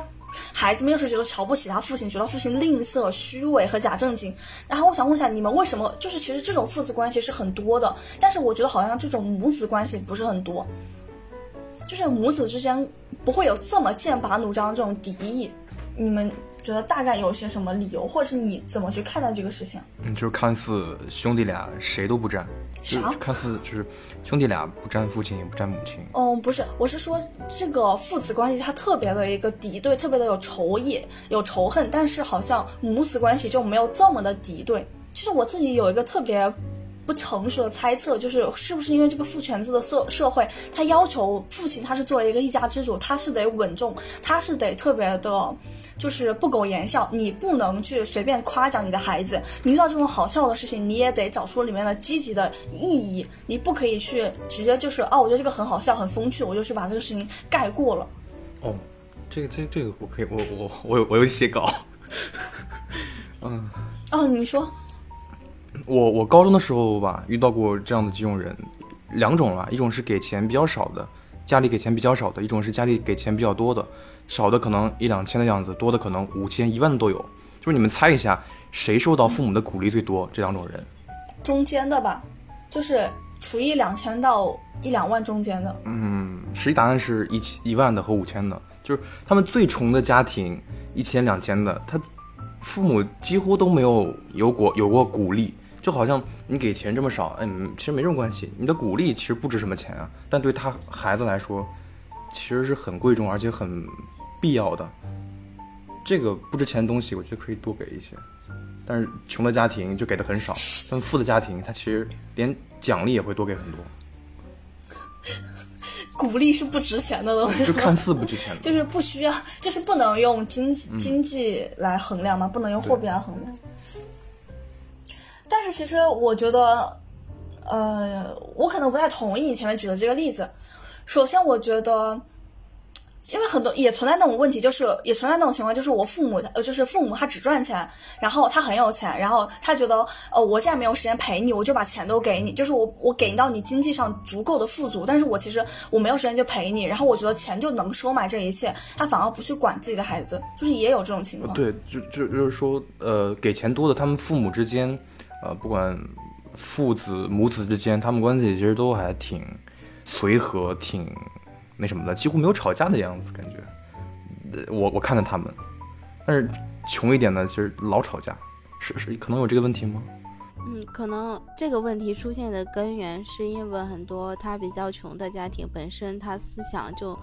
孩子们又是觉得瞧不起他父亲，觉得父亲吝啬、虚伪和假正经。然后我想问一下，你们为什么就是其实这种父子关系是很多的，但是我觉得好像这种母子关系不是很多，就是母子之间不会有这么剑拔弩张这种敌意，你们？觉得大概有些什么理由，或者是你怎么去看待这个事情？嗯，就是看似兄弟俩谁都不占，啥？看似就是兄弟俩不沾父亲也不沾母亲。嗯，不是，我是说这个父子关系它特别的一个敌对，特别的有仇意、有仇恨，但是好像母子关系就没有这么的敌对。其实我自己有一个特别不成熟的猜测，就是是不是因为这个父权制的社社会，他要求父亲他是作为一个一家之主，他是得稳重，他是得特别的。就是不苟言笑，你不能去随便夸奖你的孩子。你遇到这种好笑的事情，你也得找出里面的积极的意义。你不可以去直接就是哦，我觉得这个很好笑，很风趣，我就去把这个事情盖过了。哦，这个这这个我可以，我我我有我有写稿。嗯。哦，你说。我我高中的时候吧，遇到过这样的几种人，两种了，一种是给钱比较少的，家里给钱比较少的；一种是家里给钱比较多的。少的可能一两千的样子，多的可能五千、一万的都有。就是你们猜一下，谁受到父母的鼓励最多？这两种人，中间的吧，就是处于两千到一两万中间的。嗯，实际答案是一千、一万的和五千的，就是他们最穷的家庭，一千、两千的，他父母几乎都没有有过有过鼓励，就好像你给钱这么少，嗯，其实没什么关系，你的鼓励其实不值什么钱啊，但对他孩子来说，其实是很贵重而且很。必要的这个不值钱的东西，我觉得可以多给一些。但是穷的家庭就给的很少，但富的家庭他其实连奖励也会多给很多。鼓励是不值钱的东西，就看似不值钱，就是不需要，就是不能用经济经济来衡量吗？不能用货币来衡量。但是其实我觉得，呃，我可能不太同意你前面举的这个例子。首先，我觉得。因为很多也存在那种问题，就是也存在那种情况，就是我父母呃，就是父母他只赚钱，然后他很有钱，然后他觉得呃，我既然没有时间陪你，我就把钱都给你，就是我我给到你经济上足够的富足，但是我其实我没有时间就陪你，然后我觉得钱就能收买这一切，他反而不去管自己的孩子，就是也有这种情况。对，就就就是说，呃，给钱多的他们父母之间，呃，不管父子母子之间，他们关系其实都还挺随和，挺。那什么的，几乎没有吵架的样子，感觉。我我看着他们，但是穷一点的其实老吵架，是是可能有这个问题吗？嗯，可能这个问题出现的根源是因为很多他比较穷的家庭本身他思想就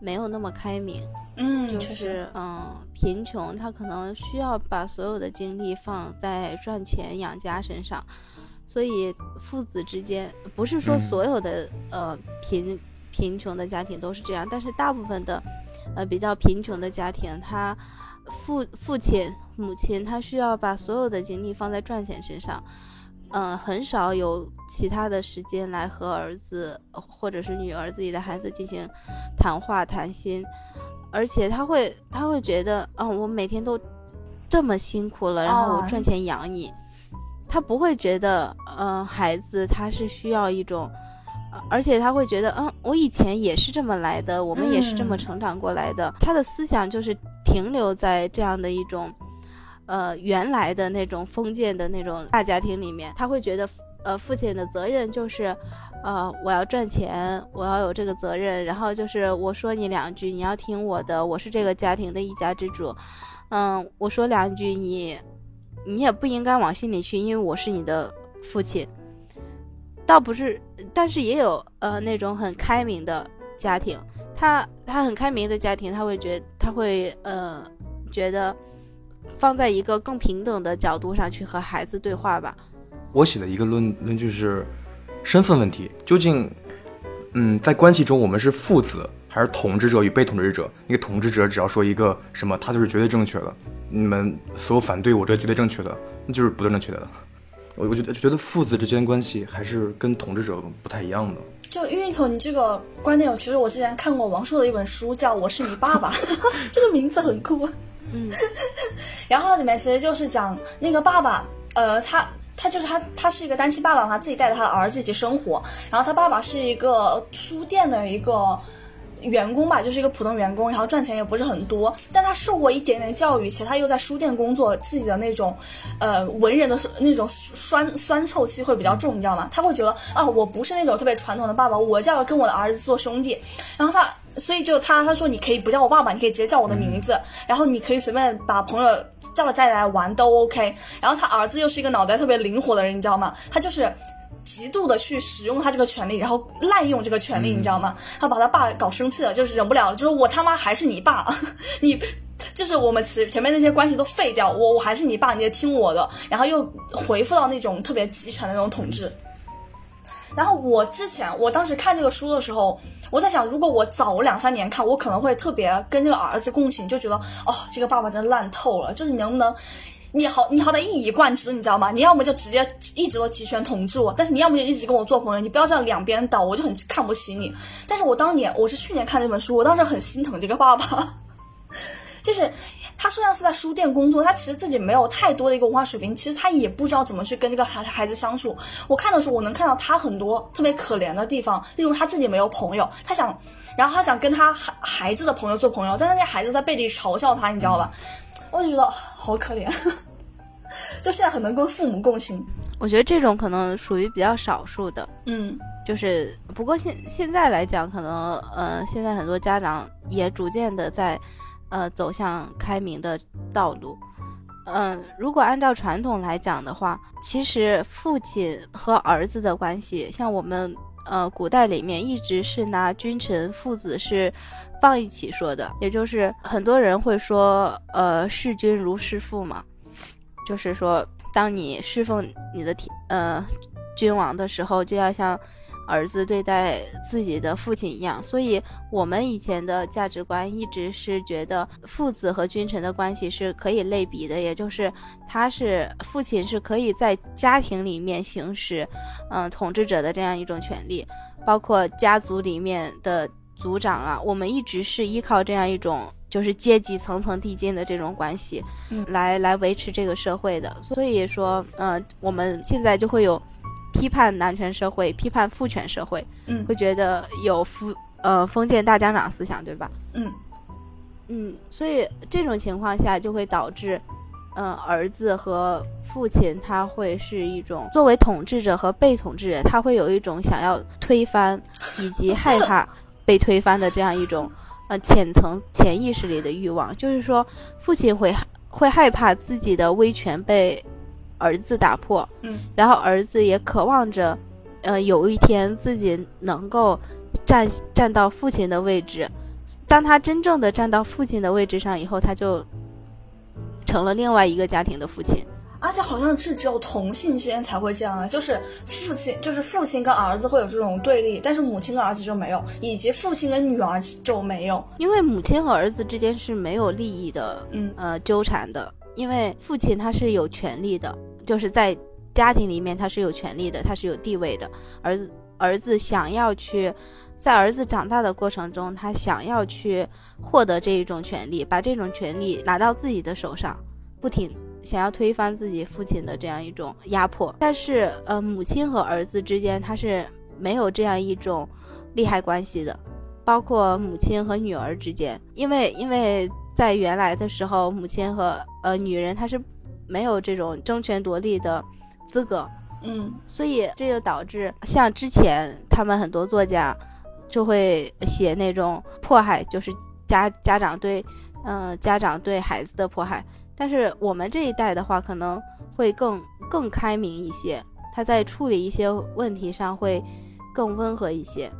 没有那么开明。嗯，就是嗯，贫穷他可能需要把所有的精力放在赚钱养家身上，所以父子之间不是说所有的呃贫。贫穷的家庭都是这样，但是大部分的，呃，比较贫穷的家庭，他父父亲、母亲，他需要把所有的精力放在赚钱身上，嗯，很少有其他的时间来和儿子或者是女儿自己的孩子进行谈话谈心，而且他会他会觉得，嗯，我每天都这么辛苦了，然后我赚钱养你，他不会觉得，嗯，孩子他是需要一种。而且他会觉得，嗯，我以前也是这么来的，我们也是这么成长过来的。他的思想就是停留在这样的一种，呃，原来的那种封建的那种大家庭里面。他会觉得，呃，父亲的责任就是，呃，我要赚钱，我要有这个责任。然后就是我说你两句，你要听我的，我是这个家庭的一家之主。嗯，我说两句，你，你也不应该往心里去，因为我是你的父亲。倒不是，但是也有呃那种很开明的家庭，他他很开明的家庭，他会觉他会呃觉得放在一个更平等的角度上去和孩子对话吧。我写的一个论论据是身份问题，究竟嗯在关系中我们是父子还是统治者与被统治者？那个统治者只要说一个什么，他就是绝对正确的，你们所有反对我这绝对正确的，那就是不对正确的。我我觉得觉得父子之间关系还是跟统治者不太一样的。就芋头，你这个观点，其实我之前看过王朔的一本书，叫《我是你爸爸》，这个名字很酷。嗯，然后里面其实就是讲那个爸爸，呃，他他就是他他是一个单亲爸爸嘛，自己带着他的儿子一起生活。然后他爸爸是一个书店的一个。员工吧，就是一个普通员工，然后赚钱也不是很多，但他受过一点点教育，且他又在书店工作，自己的那种，呃，文人的那种酸酸臭气会比较重，你知道吗？他会觉得啊，我不是那种特别传统的爸爸，我就要跟我的儿子做兄弟，然后他，所以就他他说你可以不叫我爸爸，你可以直接叫我的名字，然后你可以随便把朋友叫到家里来玩都 OK，然后他儿子又是一个脑袋特别灵活的人，你知道吗？他就是。极度的去使用他这个权利，然后滥用这个权利，你知道吗？他把他爸搞生气了，就是忍不了了，就是我他妈还是你爸，你就是我们前前面那些关系都废掉，我我还是你爸，你得听我的，然后又回复到那种特别集权的那种统治。然后我之前我当时看这个书的时候，我在想，如果我早两三年看，我可能会特别跟这个儿子共情，就觉得哦，这个爸爸真的烂透了，就是你能不能。你好，你好歹一以贯之，你知道吗？你要么就直接一直都集权统治我，但是你要么就一直跟我做朋友，你不要这样两边倒，我就很看不起你。但是我当年我是去年看这本书，我当时很心疼这个爸爸，就是他虽然是在书店工作，他其实自己没有太多的一个文化水平，其实他也不知道怎么去跟这个孩孩子相处。我看的时候，我能看到他很多特别可怜的地方，例如他自己没有朋友，他想，然后他想跟他孩孩子的朋友做朋友，但是那孩子在背地嘲笑他，你知道吧？我就觉得好可怜，就现在很能跟父母共情。我觉得这种可能属于比较少数的，嗯，就是不过现现在来讲，可能呃，现在很多家长也逐渐的在呃走向开明的道路。嗯，如果按照传统来讲的话，其实父亲和儿子的关系，像我们呃古代里面一直是拿君臣父子是。放一起说的，也就是很多人会说，呃，视君如视父嘛，就是说，当你侍奉你的天，呃，君王的时候，就要像儿子对待自己的父亲一样。所以，我们以前的价值观一直是觉得父子和君臣的关系是可以类比的，也就是他是父亲是可以在家庭里面行使，嗯，统治者的这样一种权利，包括家族里面的。族长啊，我们一直是依靠这样一种就是阶级层层递进的这种关系，嗯，来来维持这个社会的。所以说，呃，我们现在就会有批判男权社会、批判父权社会，嗯，会觉得有封呃封建大家长思想，对吧？嗯嗯，所以这种情况下就会导致，嗯，儿子和父亲他会是一种作为统治者和被统治者，他会有一种想要推翻以及害怕。被推翻的这样一种，呃，浅层潜意识里的欲望，就是说，父亲会会害怕自己的威权被儿子打破，嗯，然后儿子也渴望着，呃，有一天自己能够站站到父亲的位置，当他真正的站到父亲的位置上以后，他就成了另外一个家庭的父亲。而且好像是只有同性之间才会这样啊，就是父亲就是父亲跟儿子会有这种对立，但是母亲跟儿子就没有，以及父亲跟女儿就没有，因为母亲和儿子之间是没有利益的，嗯。呃纠缠的，因为父亲他是有权利的，就是在家庭里面他是有权利的，他是有地位的，儿子儿子想要去在儿子长大的过程中，他想要去获得这一种权利，把这种权利拿到自己的手上，不停。想要推翻自己父亲的这样一种压迫，但是呃，母亲和儿子之间他是没有这样一种利害关系的，包括母亲和女儿之间，因为因为在原来的时候，母亲和呃女人她是没有这种争权夺利的资格，嗯，所以这就导致像之前他们很多作家就会写那种迫害，就是家家长对嗯家长对孩子的迫害。但是我们这一代的话，可能会更更开明一些，他在处理一些问题上会更温和一些。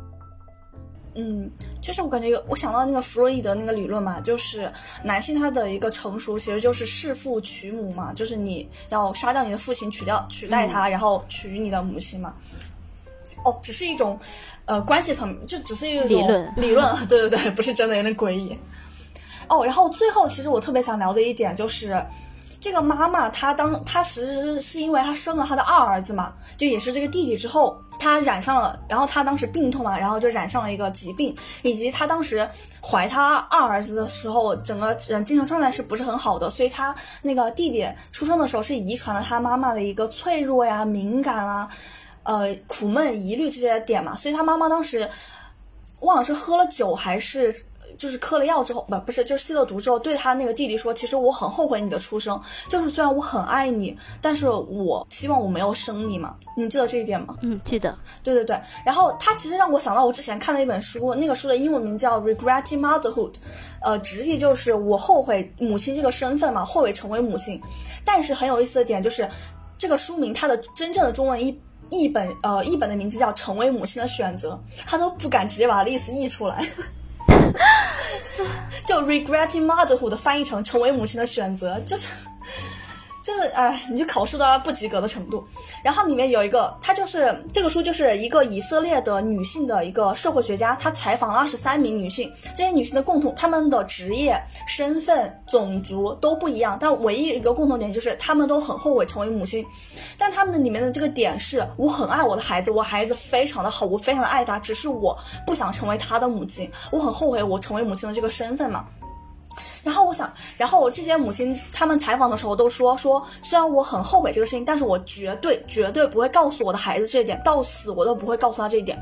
嗯，就是我感觉我想到那个弗洛伊德那个理论嘛，就是男性他的一个成熟其实就是弑父娶母嘛，就是你要杀掉你的父亲，取掉取代他，然后娶你的母亲嘛。哦，只是一种呃关系层，就只是一种理论理论，对对对，不是真的，有点诡异。哦，然后最后其实我特别想聊的一点就是，这个妈妈她当她其实是因为她生了她的二儿子嘛，就也是这个弟弟之后，他染上了，然后他当时病痛嘛，然后就染上了一个疾病，以及他当时怀他二儿子的时候，整个人精神状态是不是很好的，所以他那个弟弟出生的时候是遗传了他妈妈的一个脆弱呀、敏感啊、呃苦闷、疑虑这些点嘛，所以他妈妈当时忘了是喝了酒还是。就是嗑了药之后，不不是，就是吸了毒之后，对他那个弟弟说：“其实我很后悔你的出生，就是虽然我很爱你，但是我希望我没有生你嘛。”你记得这一点吗？嗯，记得。对对对。然后他其实让我想到我之前看的一本书，那个书的英文名叫《Regretting Motherhood》，呃，直译就是我后悔母亲这个身份嘛，后悔成为母亲。但是很有意思的点就是，这个书名它的真正的中文译译本呃译本的名字叫《成为母亲的选择》，他都不敢直接把它的意思译出来。就 regretting motherhood 翻译成成为母亲的选择，就是。就是哎，你就考试都要不及格的程度。然后里面有一个，他就是这个书就是一个以色列的女性的一个社会学家，他采访了二十三名女性，这些女性的共同，她们的职业、身份、种族都不一样，但唯一一个共同点就是她们都很后悔成为母亲。但她们的里面的这个点是，我很爱我的孩子，我孩子非常的好，我非常的爱他，只是我不想成为他的母亲，我很后悔我成为母亲的这个身份嘛。然后我想，然后我这些母亲他们采访的时候都说说，虽然我很后悔这个事情，但是我绝对绝对不会告诉我的孩子这一点，到死我都不会告诉他这一点。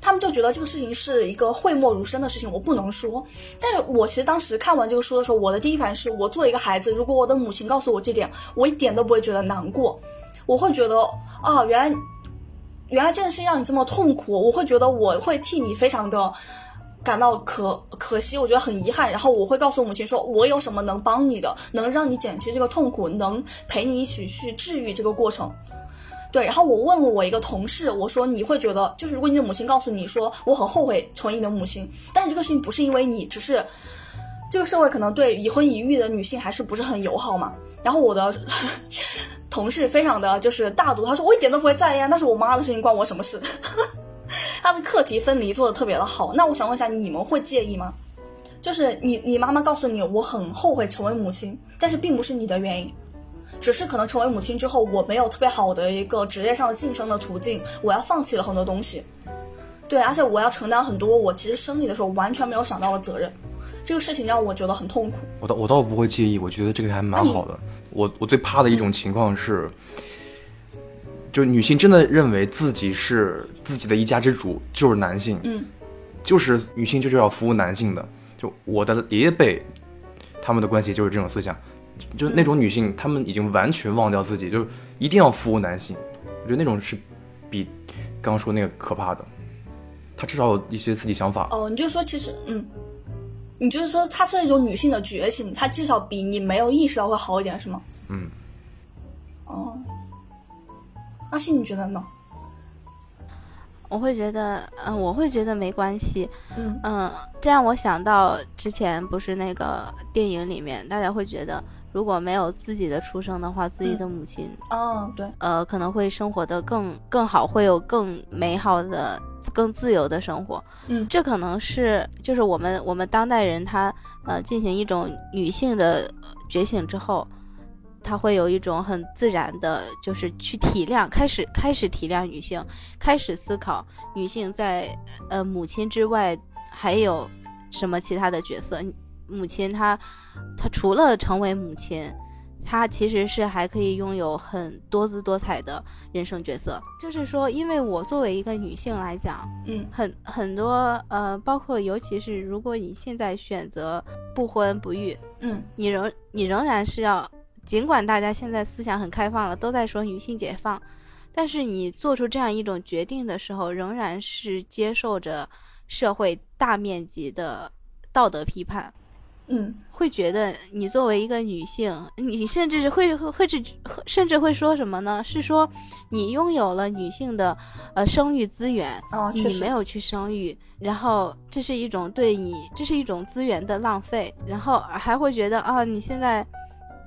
他们就觉得这个事情是一个讳莫如深的事情，我不能说。但是我其实当时看完这个书的时候，我的第一反应是我作为一个孩子，如果我的母亲告诉我这点，我一点都不会觉得难过，我会觉得啊，原来原来这件事情让你这么痛苦，我会觉得我会替你非常的。感到可可惜，我觉得很遗憾。然后我会告诉母亲说，我有什么能帮你的，能让你减轻这个痛苦，能陪你一起去治愈这个过程。对，然后我问了我一个同事，我说你会觉得，就是如果你的母亲告诉你说我很后悔成为你的母亲，但是这个事情不是因为你，只是这个社会可能对已婚已育的女性还是不是很友好嘛。然后我的 同事非常的就是大度，他说我一点都不会在意啊，那是我妈的事情，关我什么事？他的课题分离做的特别的好，那我想问一下，你们会介意吗？就是你你妈妈告诉你，我很后悔成为母亲，但是并不是你的原因，只是可能成为母亲之后，我没有特别好的一个职业上的晋升的途径，我要放弃了很多东西。对，而且我要承担很多我其实生你的时候完全没有想到的责任，这个事情让我觉得很痛苦。我倒我倒不会介意，我觉得这个还蛮好的。我我最怕的一种情况是。就女性真的认为自己是自己的一家之主，就是男性，嗯，就是女性就是要服务男性的。就我的爷爷辈，他们的关系就是这种思想，就那种女性，她们已经完全忘掉自己，就一定要服务男性。我觉得那种是比刚刚说那个可怕的。她至少有一些自己想法。哦，你就说其实，嗯，你就是说她是一种女性的觉醒，她至少比你没有意识到会好一点，是吗？嗯。哦。阿信，你觉得呢？我会觉得，嗯，我会觉得没关系。嗯嗯，这让我想到之前不是那个电影里面，大家会觉得如果没有自己的出生的话，自己的母亲，嗯，对，呃，可能会生活的更更好，会有更美好的、更自由的生活。嗯，这可能是就是我们我们当代人他呃进行一种女性的觉醒之后。他会有一种很自然的，就是去体谅，开始开始体谅女性，开始思考女性在呃母亲之外还有什么其他的角色。母亲她她除了成为母亲，她其实是还可以拥有很多姿多彩的人生角色。就是说，因为我作为一个女性来讲，嗯，很很多呃，包括尤其是如果你现在选择不婚不育，嗯，你仍你仍然是要。尽管大家现在思想很开放了，都在说女性解放，但是你做出这样一种决定的时候，仍然是接受着社会大面积的道德批判。嗯，会觉得你作为一个女性，你甚至会会会至甚至会说什么呢？是说你拥有了女性的呃生育资源，你没有去生育，然后这是一种对你这是一种资源的浪费，然后还会觉得啊你现在。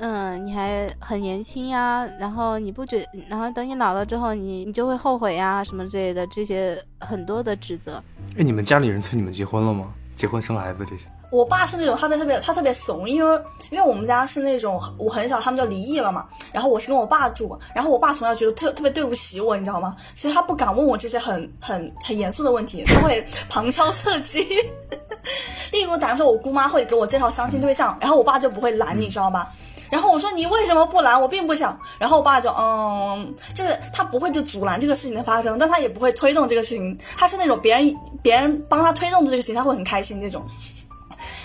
嗯，你还很年轻呀，然后你不觉，然后等你老了之后，你你就会后悔呀，什么之类的，这些很多的指责。哎，你们家里人催你们结婚了吗？结婚生孩子这些？我爸是那种特别特别，他特别怂，因为因为我们家是那种我很小他们就离异了嘛，然后我是跟我爸住，然后我爸从小觉得特特别对不起我，你知道吗？其实他不敢问我这些很很很严肃的问题，他会 旁敲侧击。例如，假如说我姑妈会给我介绍相亲对象，然后我爸就不会拦，你知道吧？然后我说你为什么不拦？我并不想。然后我爸就嗯，就是他不会就阻拦这个事情的发生，但他也不会推动这个事情。他是那种别人别人帮他推动的这个事情，他会很开心这种。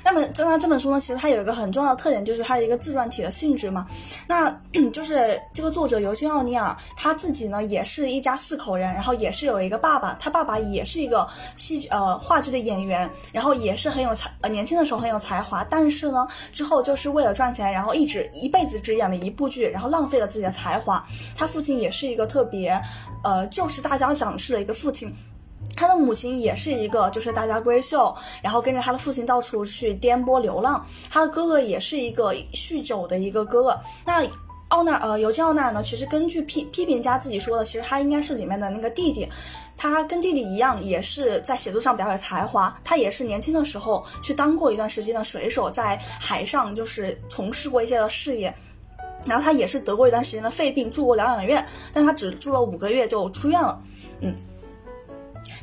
那么，这他这本书呢，其实它有一个很重要的特点，就是它一个自传体的性质嘛。那就是这个作者尤金·奥尼尔他自己呢，也是一家四口人，然后也是有一个爸爸，他爸爸也是一个戏呃话剧的演员，然后也是很有才，呃年轻的时候很有才华，但是呢，之后就是为了赚钱，然后一直一辈子只演了一部剧，然后浪费了自己的才华。他父亲也是一个特别，呃，就是大家长式的一个父亲。他的母亲也是一个就是大家闺秀，然后跟着他的父亲到处去颠簸流浪。他的哥哥也是一个酗酒的一个哥哥。那奥纳呃，尤金奥纳呢，其实根据批批评家自己说的，其实他应该是里面的那个弟弟。他跟弟弟一样，也是在写作上比较有才华。他也是年轻的时候去当过一段时间的水手，在海上就是从事过一些的事业。然后他也是得过一段时间的肺病，住过疗养院，但他只住了五个月就出院了。嗯。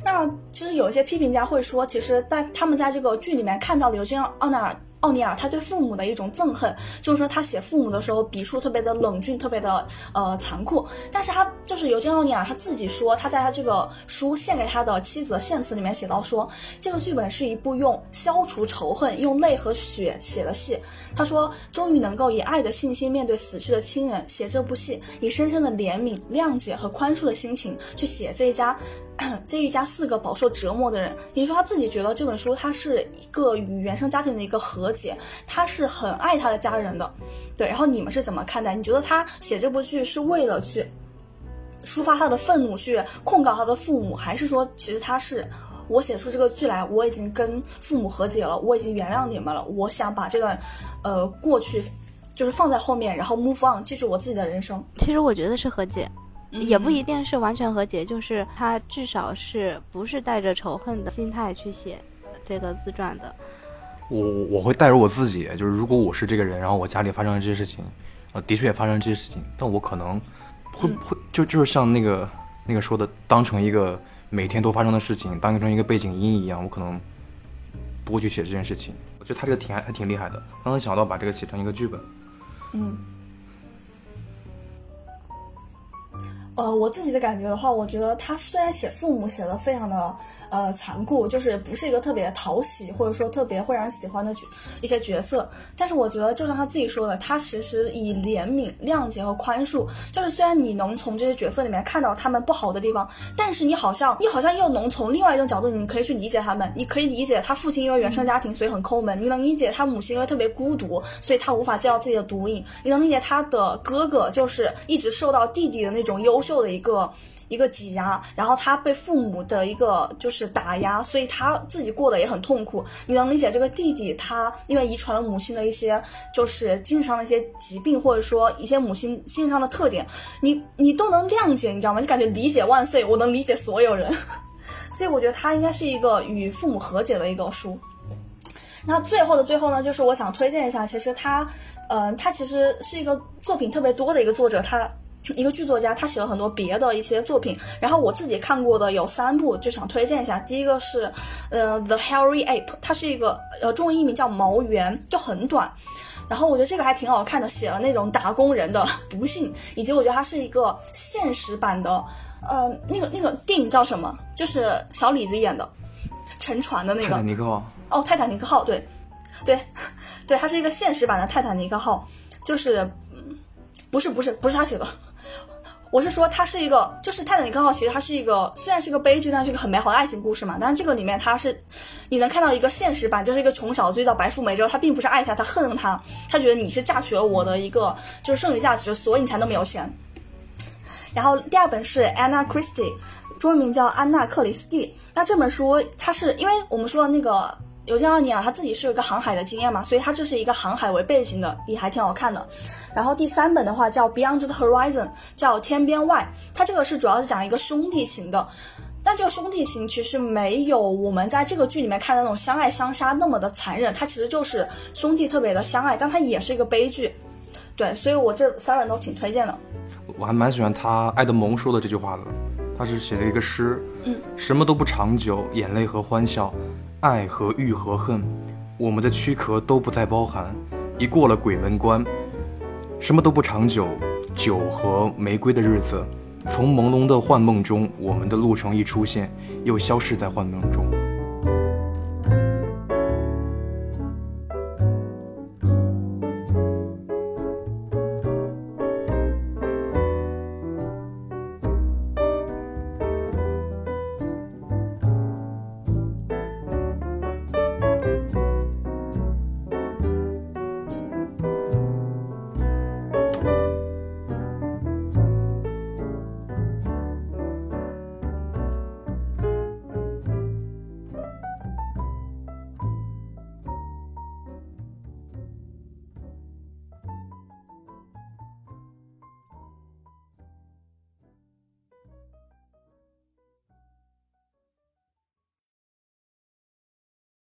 那其实有一些批评家会说，其实，在他们在这个剧里面看到刘金奥纳尔。奥尼尔他对父母的一种憎恨，就是说他写父母的时候笔触特别的冷峻，特别的呃残酷。但是他就是尤金·奥尼尔他自己说，他在他这个书献给他的妻子的献词里面写到说，这个剧本是一部用消除仇恨、用泪和血写的戏。他说，终于能够以爱的信心面对死去的亲人，写这部戏，以深深的怜悯、谅解和宽恕的心情去写这一家。这一家四个饱受折磨的人，也就是说他自己觉得这本书，它是一个与原生家庭的一个和解，他是很爱他的家人的，对。然后你们是怎么看待？你觉得他写这部剧是为了去抒发他的愤怒，去控告他的父母，还是说其实他是我写出这个剧来，我已经跟父母和解了，我已经原谅你们了，我想把这段呃过去就是放在后面，然后 move on，继续我自己的人生。其实我觉得是和解。也不一定是完全和解，就是他至少是不是带着仇恨的心态去写这个自传的。我我会带入我自己，就是如果我是这个人，然后我家里发生了这些事情，呃，的确也发生了这些事情，但我可能会会就就是像那个那个说的，当成一个每天都发生的事情，当成一个背景音一样，我可能不会去写这件事情。我觉得他这个挺还还挺厉害的，刚才想到把这个写成一个剧本。嗯。呃，我自己的感觉的话，我觉得他虽然写父母写的非常的呃残酷，就是不是一个特别讨喜或者说特别会让人喜欢的角一些角色，但是我觉得就像他自己说的，他其实以怜悯、谅解和宽恕，就是虽然你能从这些角色里面看到他们不好的地方，但是你好像你好像又能从另外一种角度，你可以去理解他们，你可以理解他父亲因为原生家庭所以很抠门，你能理解他母亲因为特别孤独，所以他无法戒掉自己的毒瘾，你能理解他的哥哥就是一直受到弟弟的那种优。秀的一个一个挤压，然后他被父母的一个就是打压，所以他自己过得也很痛苦。你能理解这个弟弟，他因为遗传了母亲的一些就是精神上的一些疾病，或者说一些母亲精神上的特点，你你都能谅解，你知道吗？就感觉理解万岁，我能理解所有人。所以我觉得他应该是一个与父母和解的一个书。那最后的最后呢，就是我想推荐一下，其实他，嗯，他其实是一个作品特别多的一个作者，他。一个剧作家，他写了很多别的一些作品，然后我自己看过的有三部，就想推荐一下。第一个是，呃，《The Hairy Ape》，它是一个呃中文译名叫毛猿，就很短。然后我觉得这个还挺好看的，写了那种打工人的 不幸，以及我觉得它是一个现实版的，呃，那个那个电影叫什么？就是小李子演的，沉船的那个。泰坦尼克号。哦，泰坦尼克号，对，对，对，它是一个现实版的泰坦尼克号，就是，不是不是不是他写的。我是说，它是一个，就是《泰坦尼克号》，其实它是一个，虽然是个悲剧，但是一个很美好的爱情故事嘛。但是这个里面，它是你能看到一个现实版，就是一个穷小子遇到白富美之后，他并不是爱她，他恨她，他觉得你是榨取了我的一个就是剩余价值，所以你才那么有钱。然后第二本是 Anna Christie，中文名叫安娜克里斯蒂。那这本书，它是因为我们说的那个。尤金·奥尼尔他自己是有一个航海的经验嘛，所以他这是一个航海为背景的，也还挺好看的。然后第三本的话叫《Beyond the Horizon》，叫天边外，它这个是主要是讲一个兄弟情的，但这个兄弟情其实没有我们在这个剧里面看的那种相爱相杀那么的残忍，它其实就是兄弟特别的相爱，但它也是一个悲剧。对，所以我这三本都挺推荐的。我还蛮喜欢他爱德蒙说的这句话的，他是写了一个诗，嗯，什么都不长久，眼泪和欢笑。爱和欲和恨，我们的躯壳都不再包含。一过了鬼门关，什么都不长久。酒和玫瑰的日子，从朦胧的幻梦中，我们的路程一出现，又消失在幻梦中。